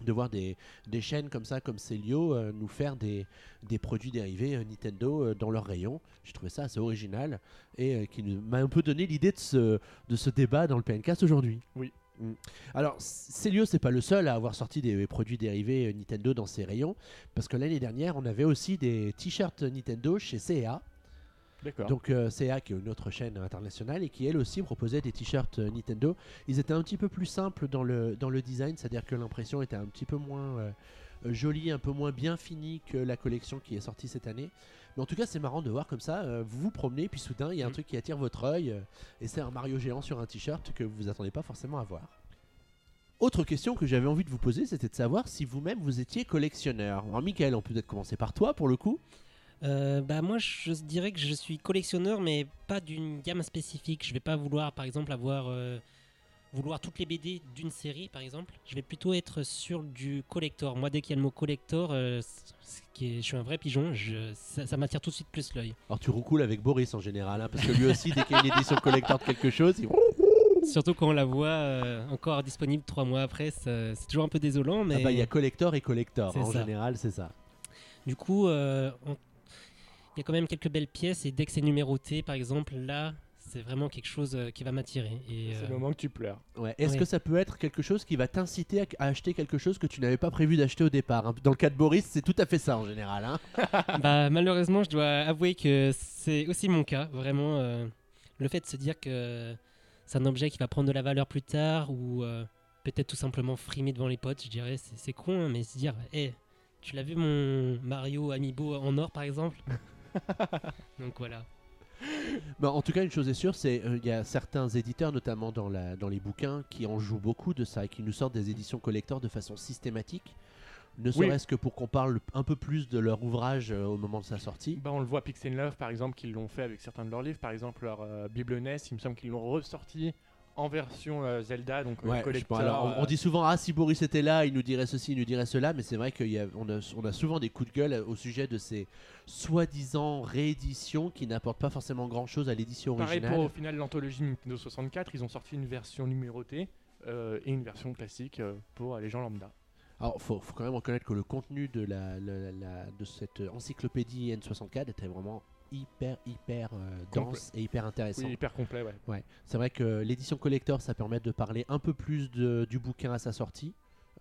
de voir des, des chaînes comme ça, comme Celio, euh, nous faire des, des produits dérivés euh, Nintendo euh, dans leur rayon. J'ai trouvé ça assez original et qui m'a un peu donné l'idée de ce, de ce débat dans le PNcast aujourd'hui. Oui. Mm. Alors, Celio, c'est pas le seul à avoir sorti des produits dérivés Nintendo dans ses rayons, parce que l'année dernière, on avait aussi des t-shirts Nintendo chez CA. Donc euh, CA qui est une autre chaîne internationale et qui elle aussi proposait des t-shirts euh, Nintendo. Ils étaient un petit peu plus simples dans le, dans le design, c'est-à-dire que l'impression était un petit peu moins euh, jolie, un peu moins bien finie que la collection qui est sortie cette année. Mais en tout cas c'est marrant de voir comme ça, euh, vous vous promenez puis soudain il y a un Mm. truc qui attire votre œil euh, et c'est un Mario géant sur un t-shirt que vous vous attendez pas forcément à voir. Autre question que j'avais envie de vous poser, c'était de savoir si vous-même vous étiez collectionneur. Alors Michael, on peut peut-être commencer par toi pour le coup. Euh, bah moi je dirais que je suis collectionneur mais pas d'une gamme spécifique. Je vais pas vouloir par exemple avoir euh, vouloir toutes les BD d'une série par exemple. Je vais plutôt être sur du collector. Moi dès qu'il y a le mot collector, euh, qui est- je suis un vrai pigeon, je, ça, ça m'attire tout de suite plus l'œil. Alors tu roucoules avec Boris en général, hein, parce que lui aussi, dès qu'il y a une édition collector de quelque chose, il... Surtout quand on la voit euh, encore disponible trois mois après, c'est toujours un peu désolant. Mais Ah bah il y a collector et collector, en ça. général c'est ça. du coup, euh, il y a quand même quelques belles pièces et dès que c'est numéroté par exemple, là c'est vraiment quelque chose euh, qui va m'attirer. C'est euh, le moment que tu pleures. Ouais. Est-ce que ça peut être quelque chose qui va t'inciter à, acheter quelque chose que tu n'avais pas prévu d'acheter au départ hein? Dans le cas de Boris, c'est tout à fait ça en général. Hein bah, malheureusement, je dois avouer que c'est aussi mon cas. Vraiment, euh, le fait de se dire que c'est un objet qui va prendre de la valeur plus tard ou euh, peut-être tout simplement frimer devant les potes, je dirais, c'est con, hein, mais se dire, hé, tu l'as vu mon Mario Amiibo en or par exemple? Donc voilà. Bah, en tout cas, une chose est sûre, c'est qu'il y a certains éditeurs, notamment dans, la, dans les bouquins, qui en jouent beaucoup de ça et qui nous sortent des éditions collector de façon systématique. Ne Oui. serait-ce que pour qu'on parle un peu plus de leur ouvrage euh, au moment de sa sortie. Bah, on le voit Pix and Love par exemple qu'ils l'ont fait avec certains de leurs livres, par exemple leur euh, Bible NES, il me semble qu'ils l'ont ressorti en version euh, Zelda, donc euh, Ouais, je sais collector. pas, alors, on, on euh, dit souvent ah si Boris était là, il nous dirait ceci, il nous dirait cela, mais c'est vrai qu'on a, on a souvent des coups de gueule au sujet de ces soi-disant rééditions qui n'apportent pas forcément grand-chose à l'édition Pareil originale. pour au final l'anthologie Nintendo 64, ils ont sorti une version numérotée euh, et une version classique euh, pour les gens lambda. Alors faut, faut quand même reconnaître que le contenu de, la, la- la- de cette encyclopédie N64 était vraiment hyper hyper euh, dense et hyper intéressant. Oui, hyper complet, ouais. Ouais, c'est vrai que l'édition collector, ça permet de parler un peu plus de- du bouquin à sa sortie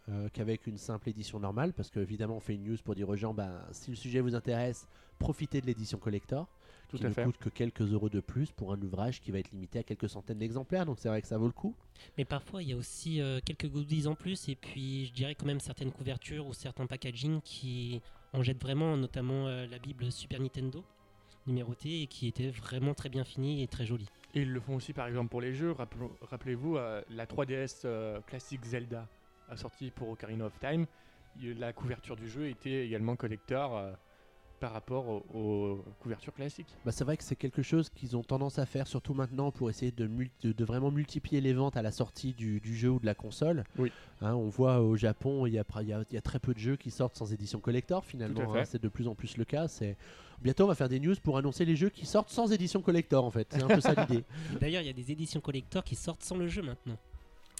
euh, qu'avec une simple édition normale, parce qu'évidemment, on fait une news pour dire aux gens, bah, si le sujet vous intéresse, profitez de l'édition collector, Tout qui à ne fait. coûte que quelques euros de plus pour un ouvrage qui va être limité à quelques centaines d'exemplaires. Donc c'est vrai que ça vaut le coup. Mais parfois, il y a aussi euh, quelques goodies en plus, et puis je dirais quand même certaines couvertures ou certains packaging qui en jettent vraiment, notamment euh, la Bible Super Nintendo numérotée et qui était vraiment très bien finie et très jolie. Ils le font aussi par exemple pour les jeux. Rappelez-vous, euh, la 3DS euh, classique Zelda a sorti pour Ocarina of Time. La couverture du jeu était également collector euh, par rapport au- aux, couvertures classiques. Bah, c'est vrai que c'est quelque chose qu'ils ont tendance à faire, surtout maintenant pour essayer de, mul- de- de vraiment multiplier les ventes à la sortie du, du jeu ou de la console. Oui. Hein, on voit au Japon, il y, a, pra- il y a- il y a très peu de jeux qui sortent sans édition collector finalement. hein, c'est de plus en plus le cas. C'est... Bientôt, on va faire des news pour annoncer les jeux qui sortent sans édition collector en fait. C'est un peu ça l'idée. D'ailleurs, il y a des éditions collector qui sortent sans le jeu maintenant.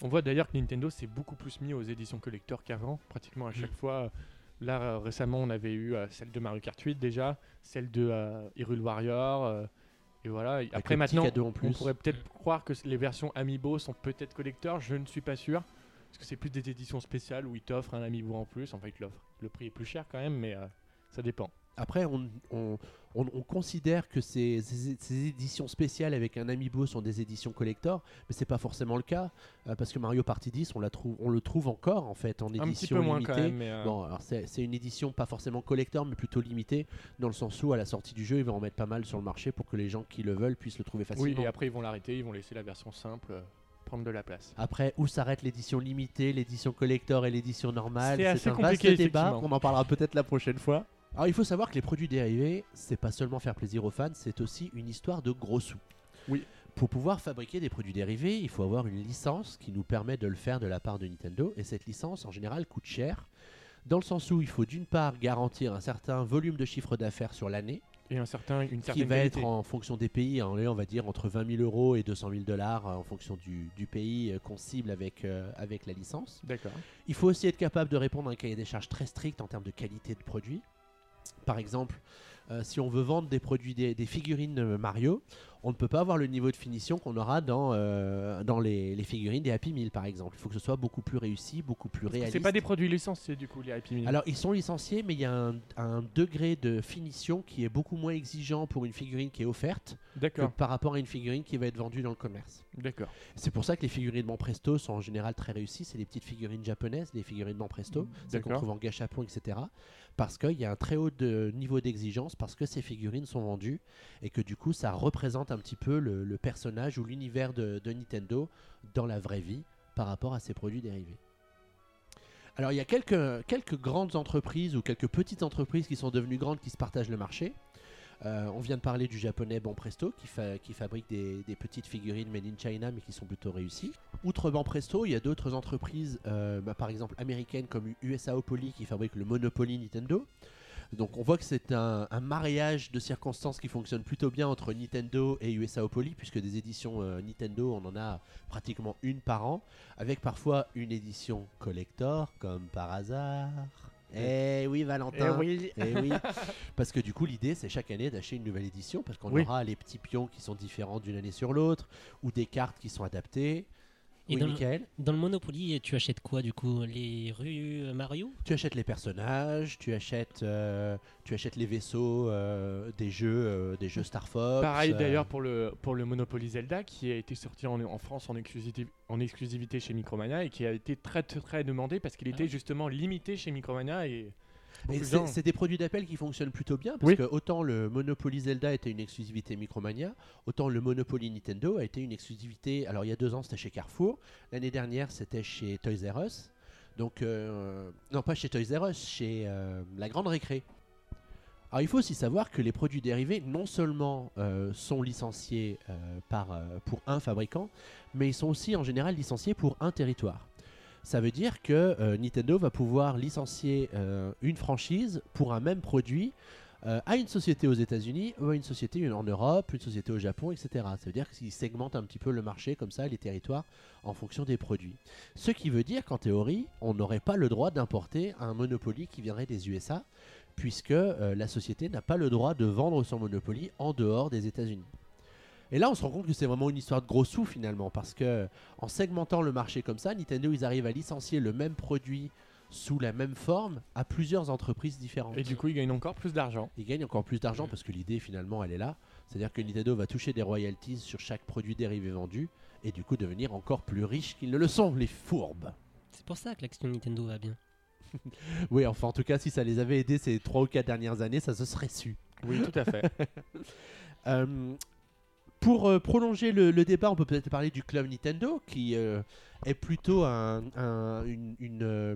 On voit d'ailleurs que Nintendo s'est beaucoup plus mis aux éditions collector qu'avant, pratiquement à chaque fois. Là, euh, récemment, on avait eu euh, celle de Mario Kart 8 déjà, celle de euh, Hyrule Warrior. et voilà. Après, maintenant, en on pourrait peut-être croire que les versions Amiibo sont peut-être collector. Je ne suis pas sûr. Parce que c'est plus des éditions spéciales où ils t'offrent un Amiibo en plus. Enfin, ils te l'offrent. Le prix est plus cher quand même, mais euh, ça dépend. Après, on, on- on- on considère que ces, ces- ces éditions spéciales avec un amiibo sont des éditions collector, mais c'est pas forcément le cas euh, parce que Mario Party 10, on, la trouve, on le trouve encore en fait en Un petit édition peu moins limitée. quand même. Mais, euh, Bon, alors c'est c'est une édition pas forcément collector, mais plutôt limitée, dans le sens où à la sortie du jeu, ils vont en mettre pas mal sur le marché pour que les gens qui le veulent puissent le trouver oui, facilement. et après, ils vont l'arrêter. Ils vont laisser la version simple euh, prendre de la place. Après, où s'arrête l'édition limitée, l'édition collector et l'édition normale? C'est assez un vaste compliqué, débat. effectivement. On en parlera peut-être la prochaine fois. Alors, il faut savoir que les produits dérivés, c'est pas seulement faire plaisir aux fans, c'est aussi une histoire de gros sous. Oui. Pour pouvoir fabriquer des produits dérivés, il faut avoir une licence qui nous permet de le faire de la part de Nintendo. Et cette licence, en général, coûte cher. Dans le sens où il faut d'une part garantir un certain volume de chiffre d'affaires sur l'année, Et un certain, une qui va qualité. être en fonction des pays, hein, on va dire entre 20 000 euros et 200 000 dollars euh, en fonction du, du pays euh, qu'on cible avec, euh, avec la licence. D'accord. Il faut aussi être capable de répondre à un cahier des charges très strict en termes de qualité de produit. Par exemple, euh, si on veut vendre des produits, des, des figurines Mario, on ne peut pas avoir le niveau de finition qu'on aura dans, euh, dans les, les figurines des Happy Meal, par exemple. Il faut que ce soit beaucoup plus réussi, beaucoup plus réaliste. C'est pas des produits licenciés du coup, les Happy Meal. Alors, ils sont licenciés, mais il y a un, un degré de finition qui est beaucoup moins exigeant pour une figurine qui est offerte que par rapport à une figurine qui va être vendue dans le commerce. D'accord. C'est pour ça que les figurines Presto sont en général très réussies. C'est les petites figurines japonaises, les figurines Presto, celles qu'on trouve en gachapon, etc. Parce qu'il y a un très haut niveau d'exigence, parce que ces figurines sont vendues et que du coup ça représente un petit peu le, personnage ou l'univers de, Nintendo dans la vraie vie par rapport à ces produits dérivés. Alors il y a quelques, quelques grandes entreprises ou quelques petites entreprises qui sont devenues grandes qui se partagent le marché. Euh, on vient de parler du japonais Banpresto qui, qui fabrique des, petites figurines made in China mais qui sont plutôt réussies. Outre Banpresto, il y a d'autres entreprises, euh, bah, par exemple américaines comme USAopoly qui fabrique le Monopoly Nintendo. Donc on voit que c'est un, mariage de circonstances qui fonctionne plutôt bien entre Nintendo et USAopoly puisque des éditions euh, Nintendo on en a pratiquement une par an avec parfois une édition collector comme par hasard. Eh oui Valentin. oui. Eh oui, parce que du coup l'idée c'est chaque année d'acheter une nouvelle édition parce qu'on Oui. aura les petits pions qui sont différents d'une année sur l'autre ou des cartes qui sont adaptées. Et oui, dans le- Michael. Dans le Monopoly, tu achètes quoi du coup Les rues euh, Mario? Tu achètes les personnages, tu achètes, euh, tu achètes les vaisseaux euh, des jeux, euh, des jeux Star Fox. Pareil euh, d'ailleurs pour le, pour le Monopoly Zelda qui a été sorti en, en France en exclusivité, en exclusivité chez Micromania et qui a été très très, très demandé parce qu'il était justement limité chez Micromania et c'est des produits d'appel qui fonctionnent plutôt bien parce Oui. que autant le Monopoly Zelda était une exclusivité Micromania, autant le Monopoly Nintendo a été une exclusivité. Alors il y a deux ans c'était chez Carrefour, l'année dernière c'était chez Toys R Us. Donc euh, non pas chez Toys R Us, chez euh, la Grande Récré. Alors il faut aussi savoir que les produits dérivés non seulement euh, sont licenciés par, pour un fabricant, mais ils sont aussi en général licenciés pour un territoire. Ça veut dire que euh, Nintendo va pouvoir licencier euh, une franchise pour un même produit euh, à une société aux États-Unis ou à une société en Europe, une société au Japon, etc. Ça veut dire qu'ils segmentent un petit peu le marché comme ça, les territoires, en fonction des produits. Ce qui veut dire qu'en théorie, on n'aurait pas le droit d'importer un Monopoly qui viendrait des USA, puisque la société n'a pas le droit de vendre son Monopoly en dehors des États-Unis. Et là, on se rend compte que c'est vraiment une histoire de gros sous finalement, parce que en segmentant le marché comme ça, Nintendo, ils arrivent à licencier le même produit sous la même forme à plusieurs entreprises différentes. et du coup ils gagnent encore plus d'argent. Ils gagnent encore plus d'argent parce que l'idée finalement, elle est là. C'est-à-dire que Nintendo va toucher des royalties sur chaque produit dérivé vendu et du coup devenir encore plus riche qu'ils ne le sont, les fourbes. C'est pour ça que l'action Nintendo va bien. Oui, enfin en tout cas, si ça les avait aidés ces 3 ou 4 dernières années, ça se serait su. Oui, tout à fait. Euh, pour euh, prolonger le, le débat, on peut peut-être parler du club Nintendo, qui euh, est plutôt un, un- une, une, euh,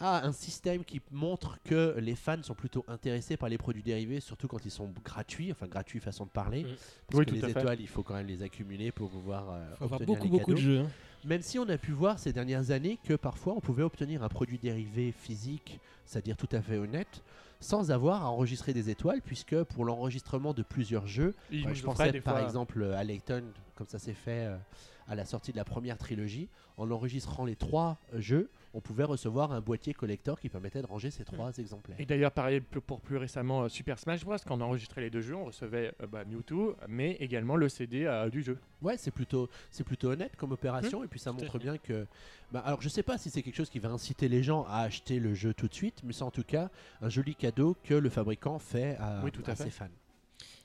ah, un système qui montre que les fans sont plutôt intéressés par les produits dérivés, surtout quand ils sont gratuits, enfin gratuits façon de parler. Mm. Parce Oui, que les fait. étoiles, il faut quand même les accumuler pour pouvoir Faut avoir obtenir beaucoup, les beaucoup de jeux. hein. Même si on a pu voir ces dernières années que parfois on pouvait obtenir un produit dérivé physique, c'est-à-dire tout à fait honnête, sans avoir à enregistrer des étoiles, puisque pour l'enregistrement de plusieurs jeux, nous je pensais par fois- exemple à Layton, comme ça s'est fait euh, à la sortie de la première trilogie. En enregistrant les trois jeux, on pouvait recevoir un boîtier collector qui permettait de ranger ces trois exemplaires. Et d'ailleurs, pareil pour plus récemment euh, Super Smash Bros. Quand on enregistrait les deux jeux, on recevait euh, bah, Mewtwo, mais également le CD euh, du jeu. Ouais, c'est plutôt, c'est plutôt honnête comme opération, et puis ça montre bien que. bah, alors, je sais pas si c'est quelque chose qui va inciter les gens à acheter le jeu tout de suite, mais c'est en tout cas un joli cadeau que le fabricant fait à, Oui, tout à à fait. ses fans.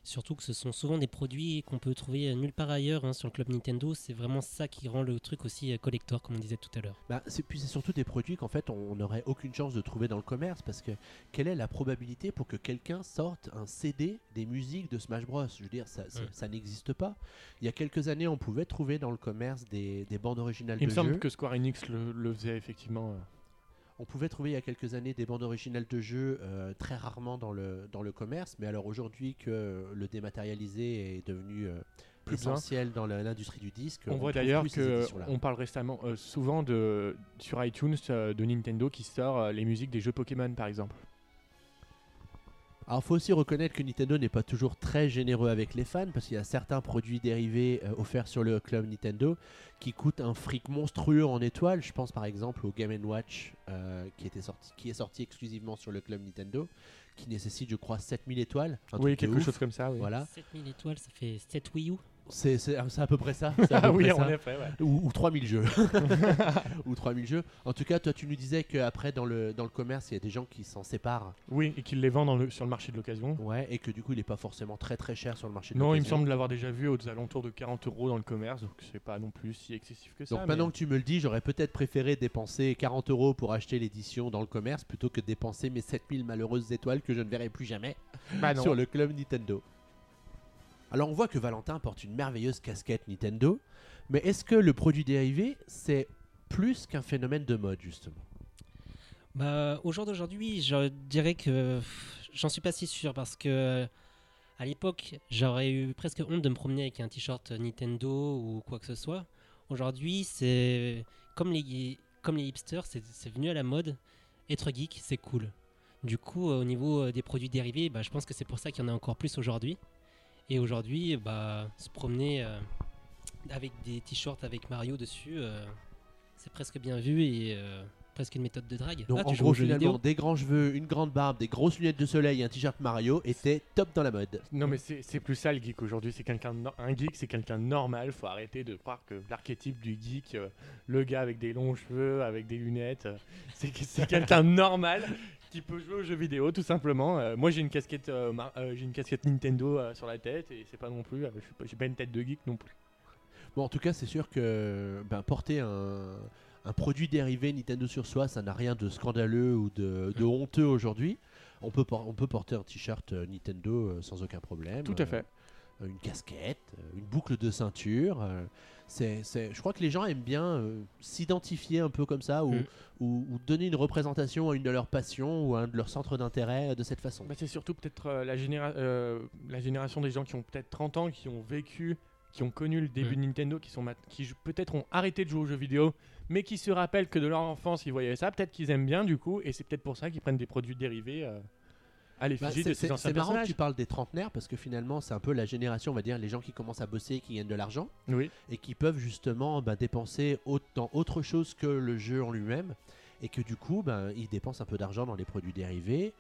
Surtout que ce sont souvent des produits qu'on peut trouver euh, nulle part ailleurs hein, sur le club Nintendo. C'est vraiment ça qui rend le truc aussi euh, collector, comme on disait tout à l'heure. Bah, c'est, puis c'est surtout des produits qu'en fait on n'aurait aucune chance de trouver dans le commerce parce que quelle est la probabilité pour que quelqu'un sorte un CD des musiques de Smash Bros? Je veux dire, ça, ça, Mm. ça n'existe pas. Il y a quelques années, on pouvait trouver dans le commerce des, des bandes originales Il de me semble que Square Enix le, le faisait effectivement. On pouvait trouver il y a quelques années des bandes originales de jeux euh, très rarement dans le, dans le commerce, mais alors aujourd'hui que le dématérialisé est devenu euh, Plus besoin. essentiel dans l'industrie du disque, On, voit d'ailleurs que on parle récemment euh, souvent de sur iTunes de Nintendo qui sort les musiques des jeux Pokémon par exemple. Alors, faut aussi reconnaître que Nintendo n'est pas toujours très généreux avec les fans parce qu'il y a certains produits dérivés euh, offerts sur le club Nintendo qui coûtent un fric monstrueux en étoiles. Je pense par exemple au Game Watch euh, qui, était sorti, qui est sorti exclusivement sur le club Nintendo, qui nécessite, je crois, 7000 étoiles. Un oui, quelque chose comme ça. Oui. Voilà, 7000 étoiles, ça fait 7 Wii U. c'est c'est- c'est à peu près ça. c'est à peu Ah oui, près en ça. effet. ouais. Ou, ou 3000 jeux. ou 3000 jeux. En tout cas, toi, tu nous disais qu'après, dans le, dans le commerce, il y a des gens qui s'en séparent. Oui, et qu'ils les vendent dans le- sur le marché de l'occasion. Ouais, et que du coup, il n'est pas forcément très très cher sur le marché de Non, il me l'occasion. semble l'avoir déjà vu aux alentours de 40 euros dans le commerce, donc c'est pas non plus si excessif que ça. Donc mais- maintenant que tu me le dis, j'aurais peut-être préféré dépenser 40 euros pour acheter l'édition dans le commerce plutôt que dépenser mes 7000 malheureuses étoiles que je ne verrai plus jamais Bah non. sur le club Nintendo. Alors on voit que Valentin porte une merveilleuse casquette Nintendo, mais est-ce que le produit dérivé, c'est plus qu'un phénomène de mode justement? Bah, au jour d'aujourd'hui, je dirais que j'en suis pas si sûr parce que à l'époque, j'aurais eu presque honte de me promener avec un t-shirt Nintendo ou quoi que ce soit. Aujourd'hui, c'est comme les hipsters, c'est c'est venu à la mode. Être geek, c'est cool. Du coup, euh, au niveau euh, des produits dérivés, bah, je pense que c'est pour ça qu'il y en a encore plus aujourd'hui. Et aujourd'hui, bah, se promener euh, avec des t-shirts avec Mario dessus, euh, c'est presque bien vu et euh, presque une méthode de drague. Donc Ah, en gros finalement, des grands cheveux, une grande barbe, des grosses lunettes de soleil et un t-shirt Mario étaient top dans la mode. Non mais c'est c'est plus ça le geek aujourd'hui, c'est quelqu'un no- un geek, c'est quelqu'un de normal, faut arrêter de croire que l'archétype du geek, euh, le gars avec des longs cheveux, avec des lunettes, euh, c'est que- c'est quelqu'un de normal qui peut jouer aux jeux vidéo tout simplement. Euh, moi j'ai une casquette euh, euh, j'ai une casquette Nintendo sur la tête et c'est pas non plus j'ai pas une tête de geek non plus. Bon, en tout cas, c'est sûr que ben, porter un, un produit dérivé Nintendo sur soi, ça n'a rien de scandaleux ou de, de honteux aujourd'hui. On peut, por- on peut porter un t-shirt Nintendo sans aucun problème. Tout à fait. Une casquette, une boucle de ceinture. C'est, je crois que les gens aiment bien euh, s'identifier un peu comme ça ou, Mm. ou- ou donner une représentation à une de leurs passions ou à un de leurs centres d'intérêt euh, de cette façon. Bah, c'est surtout peut-être euh, la, généra- la génération des gens qui ont peut-être 30 ans, qui ont vécu, qui ont connu le début Mm. de Nintendo, qui, sont qui peut-être ont arrêté de jouer aux jeux vidéo, mais qui se rappellent que de leur enfance ils voyaient ça, peut-être qu'ils aiment bien du coup, et c'est peut-être pour ça qu'ils prennent des produits dérivés euh, à Bah, l'effigie c'est- de ces c'est anciens c'est marrant que tu parles des trentenaires parce que finalement c'est un peu la génération, on va dire, les gens qui commencent à bosser, qui gagnent de l'argent. Oui, et qui peuvent justement ben, dépenser au- dans autre chose que le jeu en lui-même et que du coup ben, ils dépensent un peu d'argent dans les produits dérivés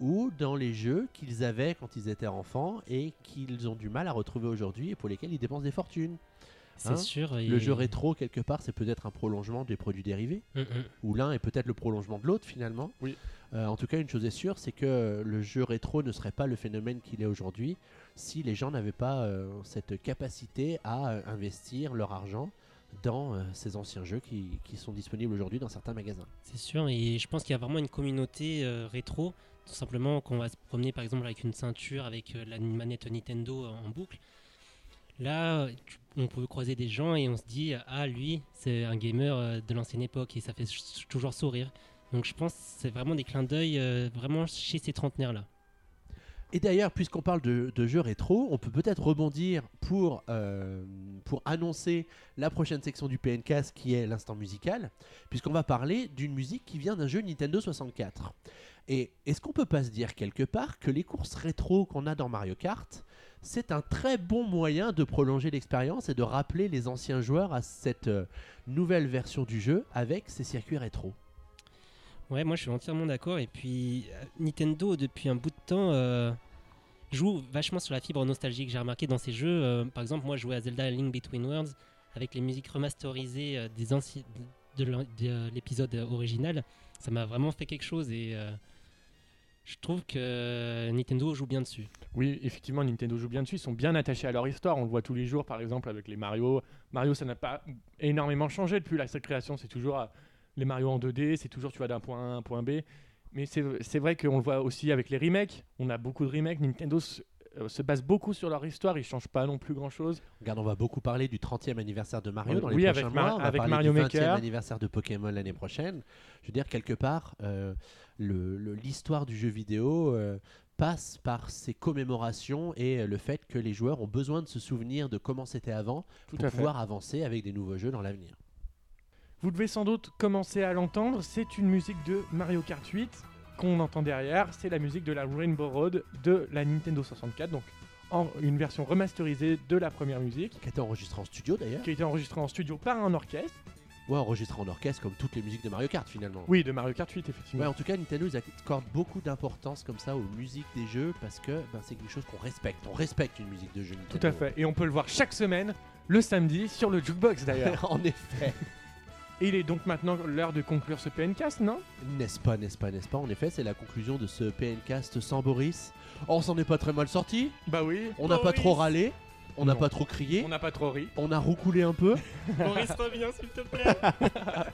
ou dans les jeux qu'ils avaient quand ils étaient enfants et qu'ils ont du mal à retrouver aujourd'hui et pour lesquels ils dépensent des fortunes. C'est Hein sûr. et- Le jeu rétro, quelque part, c'est peut-être un prolongement des produits dérivés, Mm, ou l'un est peut-être le prolongement de l'autre finalement. Oui. Euh, en tout cas, une chose est sûre, c'est que le jeu rétro ne serait pas le phénomène qu'il est aujourd'hui si les gens n'avaient pas euh, cette capacité à euh, investir leur argent dans euh, ces anciens jeux qui, qui sont disponibles aujourd'hui dans certains magasins. C'est sûr, et je pense qu'il y a vraiment une communauté euh, rétro. Tout simplement, qu'on va se promener par exemple avec une ceinture, avec euh, la manette Nintendo en boucle. Là, tu- on peut croiser des gens et on se dit Ah, lui, c'est un gamer euh, de l'ancienne époque et ça fait toujours sourire. Donc je pense c'est vraiment des clins d'œil euh, vraiment chez ces trentenaires-là. Et d'ailleurs, puisqu'on parle de, jeux rétro, on peut peut-être rebondir pour, euh, annoncer la prochaine section du PNCast qui est l'instant musical, puisqu'on va parler d'une musique qui vient d'un jeu Nintendo 64. Et est-ce qu'on peut pas se dire quelque part que les courses rétro qu'on a dans Mario Kart, c'est un très bon moyen de prolonger l'expérience et de rappeler les anciens joueurs à cette euh, nouvelle version du jeu avec ces circuits rétro Ouais, moi je suis entièrement d'accord. Et puis euh, Nintendo, depuis un bout de temps, euh, joue vachement sur la fibre nostalgique. J'ai remarqué dans ces jeux, par exemple, moi je jouais à Zelda Link Between Worlds avec les musiques remasterisées des anciens de, l'épisode original. Ça m'a vraiment fait quelque chose et je trouve que Nintendo joue bien dessus. Oui, effectivement, Nintendo joue bien dessus. Ils sont bien attachés à leur histoire. On le voit tous les jours, par exemple, avec les Mario. Mario, ça n'a pas énormément changé depuis la création. C'est toujours euh, les Mario en 2D. C'est toujours, tu vas d'un point A à un point B. Mais c'est vrai qu'on le voit aussi avec les remakes. On a beaucoup de remakes. Nintendo euh, se base beaucoup sur leur histoire. Ils changent pas non plus grand-chose. Regarde, on va beaucoup parler du 30e anniversaire de Mario dans les Oui, prochains avec mois. Mar- on va avec parler Mario du 20e Maker. anniversaire de Pokémon l'année prochaine. Je veux dire, quelque part, euh, le- le- l'histoire du jeu vidéo euh, passe par ces commémorations et le fait que les joueurs ont besoin de se souvenir de comment c'était avant Tout pour fait. pouvoir avancer avec des nouveaux jeux dans l'avenir. Vous devez sans doute commencer à l'entendre. C'est une musique de Mario Kart 8 qu'on entend derrière. C'est la musique de la Rainbow Road de la Nintendo 64. Donc, en une version remasterisée de la première musique. Qui a été enregistré en studio d'ailleurs, qui a été enregistré en studio par un orchestre. ou enregistré en orchestre comme toutes les musiques de Mario Kart finalement. Oui, de Mario Kart 8, Ouais, effectivement. en tout cas, Nintendo ils accordent beaucoup d'importance comme ça aux musiques des jeux parce que ben, c'est quelque chose qu'on respecte. On respecte une musique de jeu Nintendo. Tout à fait. Et on peut le voir chaque semaine, le samedi, sur le jukebox d'ailleurs. en effet. Et il est donc maintenant l'heure de conclure ce PNcast, non? N'est-ce pas, n'est-ce pas, n'est-ce pas? En effet, c'est la conclusion de ce PNcast sans Boris. Oh, on s'en est pas très mal sorti. Bah oui. On n'a pas trop râlé. On n'a pas trop crié. On n'a pas trop ri. On a roucoulé un peu. Maurice, reviens s'il te plaît.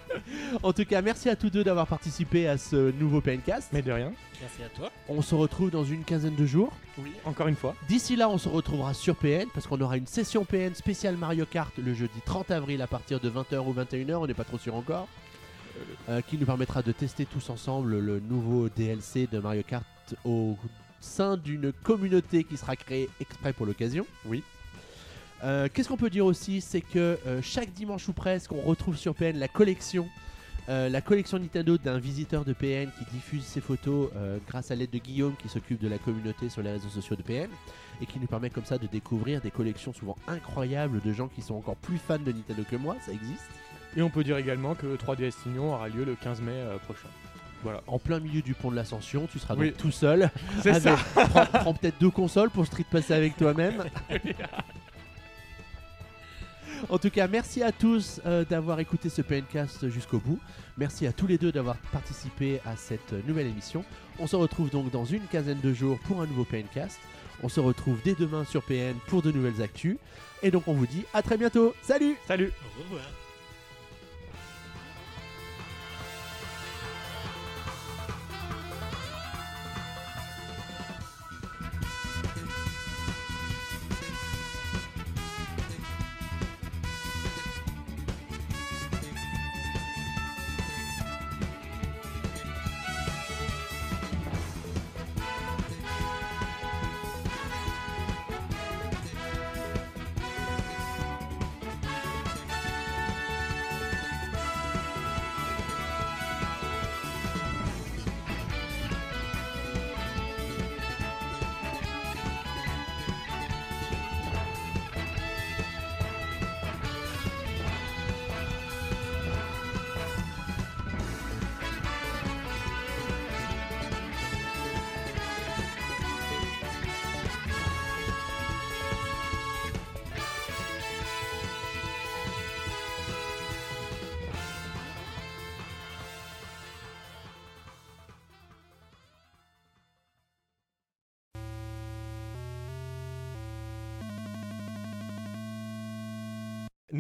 En tout cas, merci à tous deux d'avoir participé à ce nouveau PNcast. Mais de rien. Merci à toi. On se retrouve dans une quinzaine de jours. Oui, encore une fois. D'ici là, on se retrouvera sur PN parce qu'on aura une session PN spéciale Mario Kart le jeudi 30 avril à partir de 20h ou 21h, on n'est pas trop sûr encore, euh, qui nous permettra de tester tous ensemble le nouveau DLC de Mario Kart au sein d'une communauté qui sera créée exprès pour l'occasion. Oui. Euh, Qu'est-ce qu'on peut dire aussi C'est que euh, chaque dimanche ou presque, on retrouve sur PN la collection. euh, la collection Nintendo d'un visiteur de PN qui diffuse ses photos grâce à l'aide de Guillaume qui s'occupe de la communauté sur les réseaux sociaux de PN et qui nous permet comme ça de découvrir des collections souvent incroyables de gens qui sont encore plus fans de Nintendo que moi, ça existe. Et on peut dire également que 3DS Signon aura lieu le 15 mai prochain. Voilà. En plein milieu du pont de l'Ascension, tu seras Oui. donc tout seul. C'est ça. prends, prends peut-être deux consoles pour street passer avec toi-même. En tout cas, merci à tous euh, d'avoir écouté ce PNcast jusqu'au bout. Merci à tous les deux d'avoir participé à cette nouvelle émission. On se retrouve donc dans une quinzaine de jours pour un nouveau PNcast. On se retrouve dès demain sur PN pour de nouvelles actus. Et donc on vous dit à très bientôt. Salut Salut Au revoir.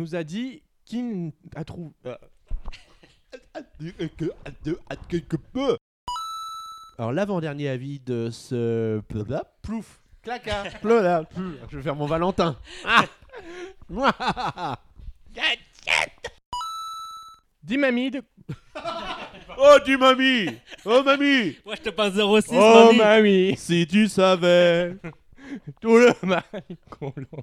Nous a dit qu'il a trouvé. Alors l'avant-dernier avis de ce Plouf. claca Plouf. Je vais faire mon Valentin. Ah. Dimamide. oh du mamie Oh mamie Moi, je te passe 06, Oh mamie. mamie. Si tu savais Tout le mal qu'on l'en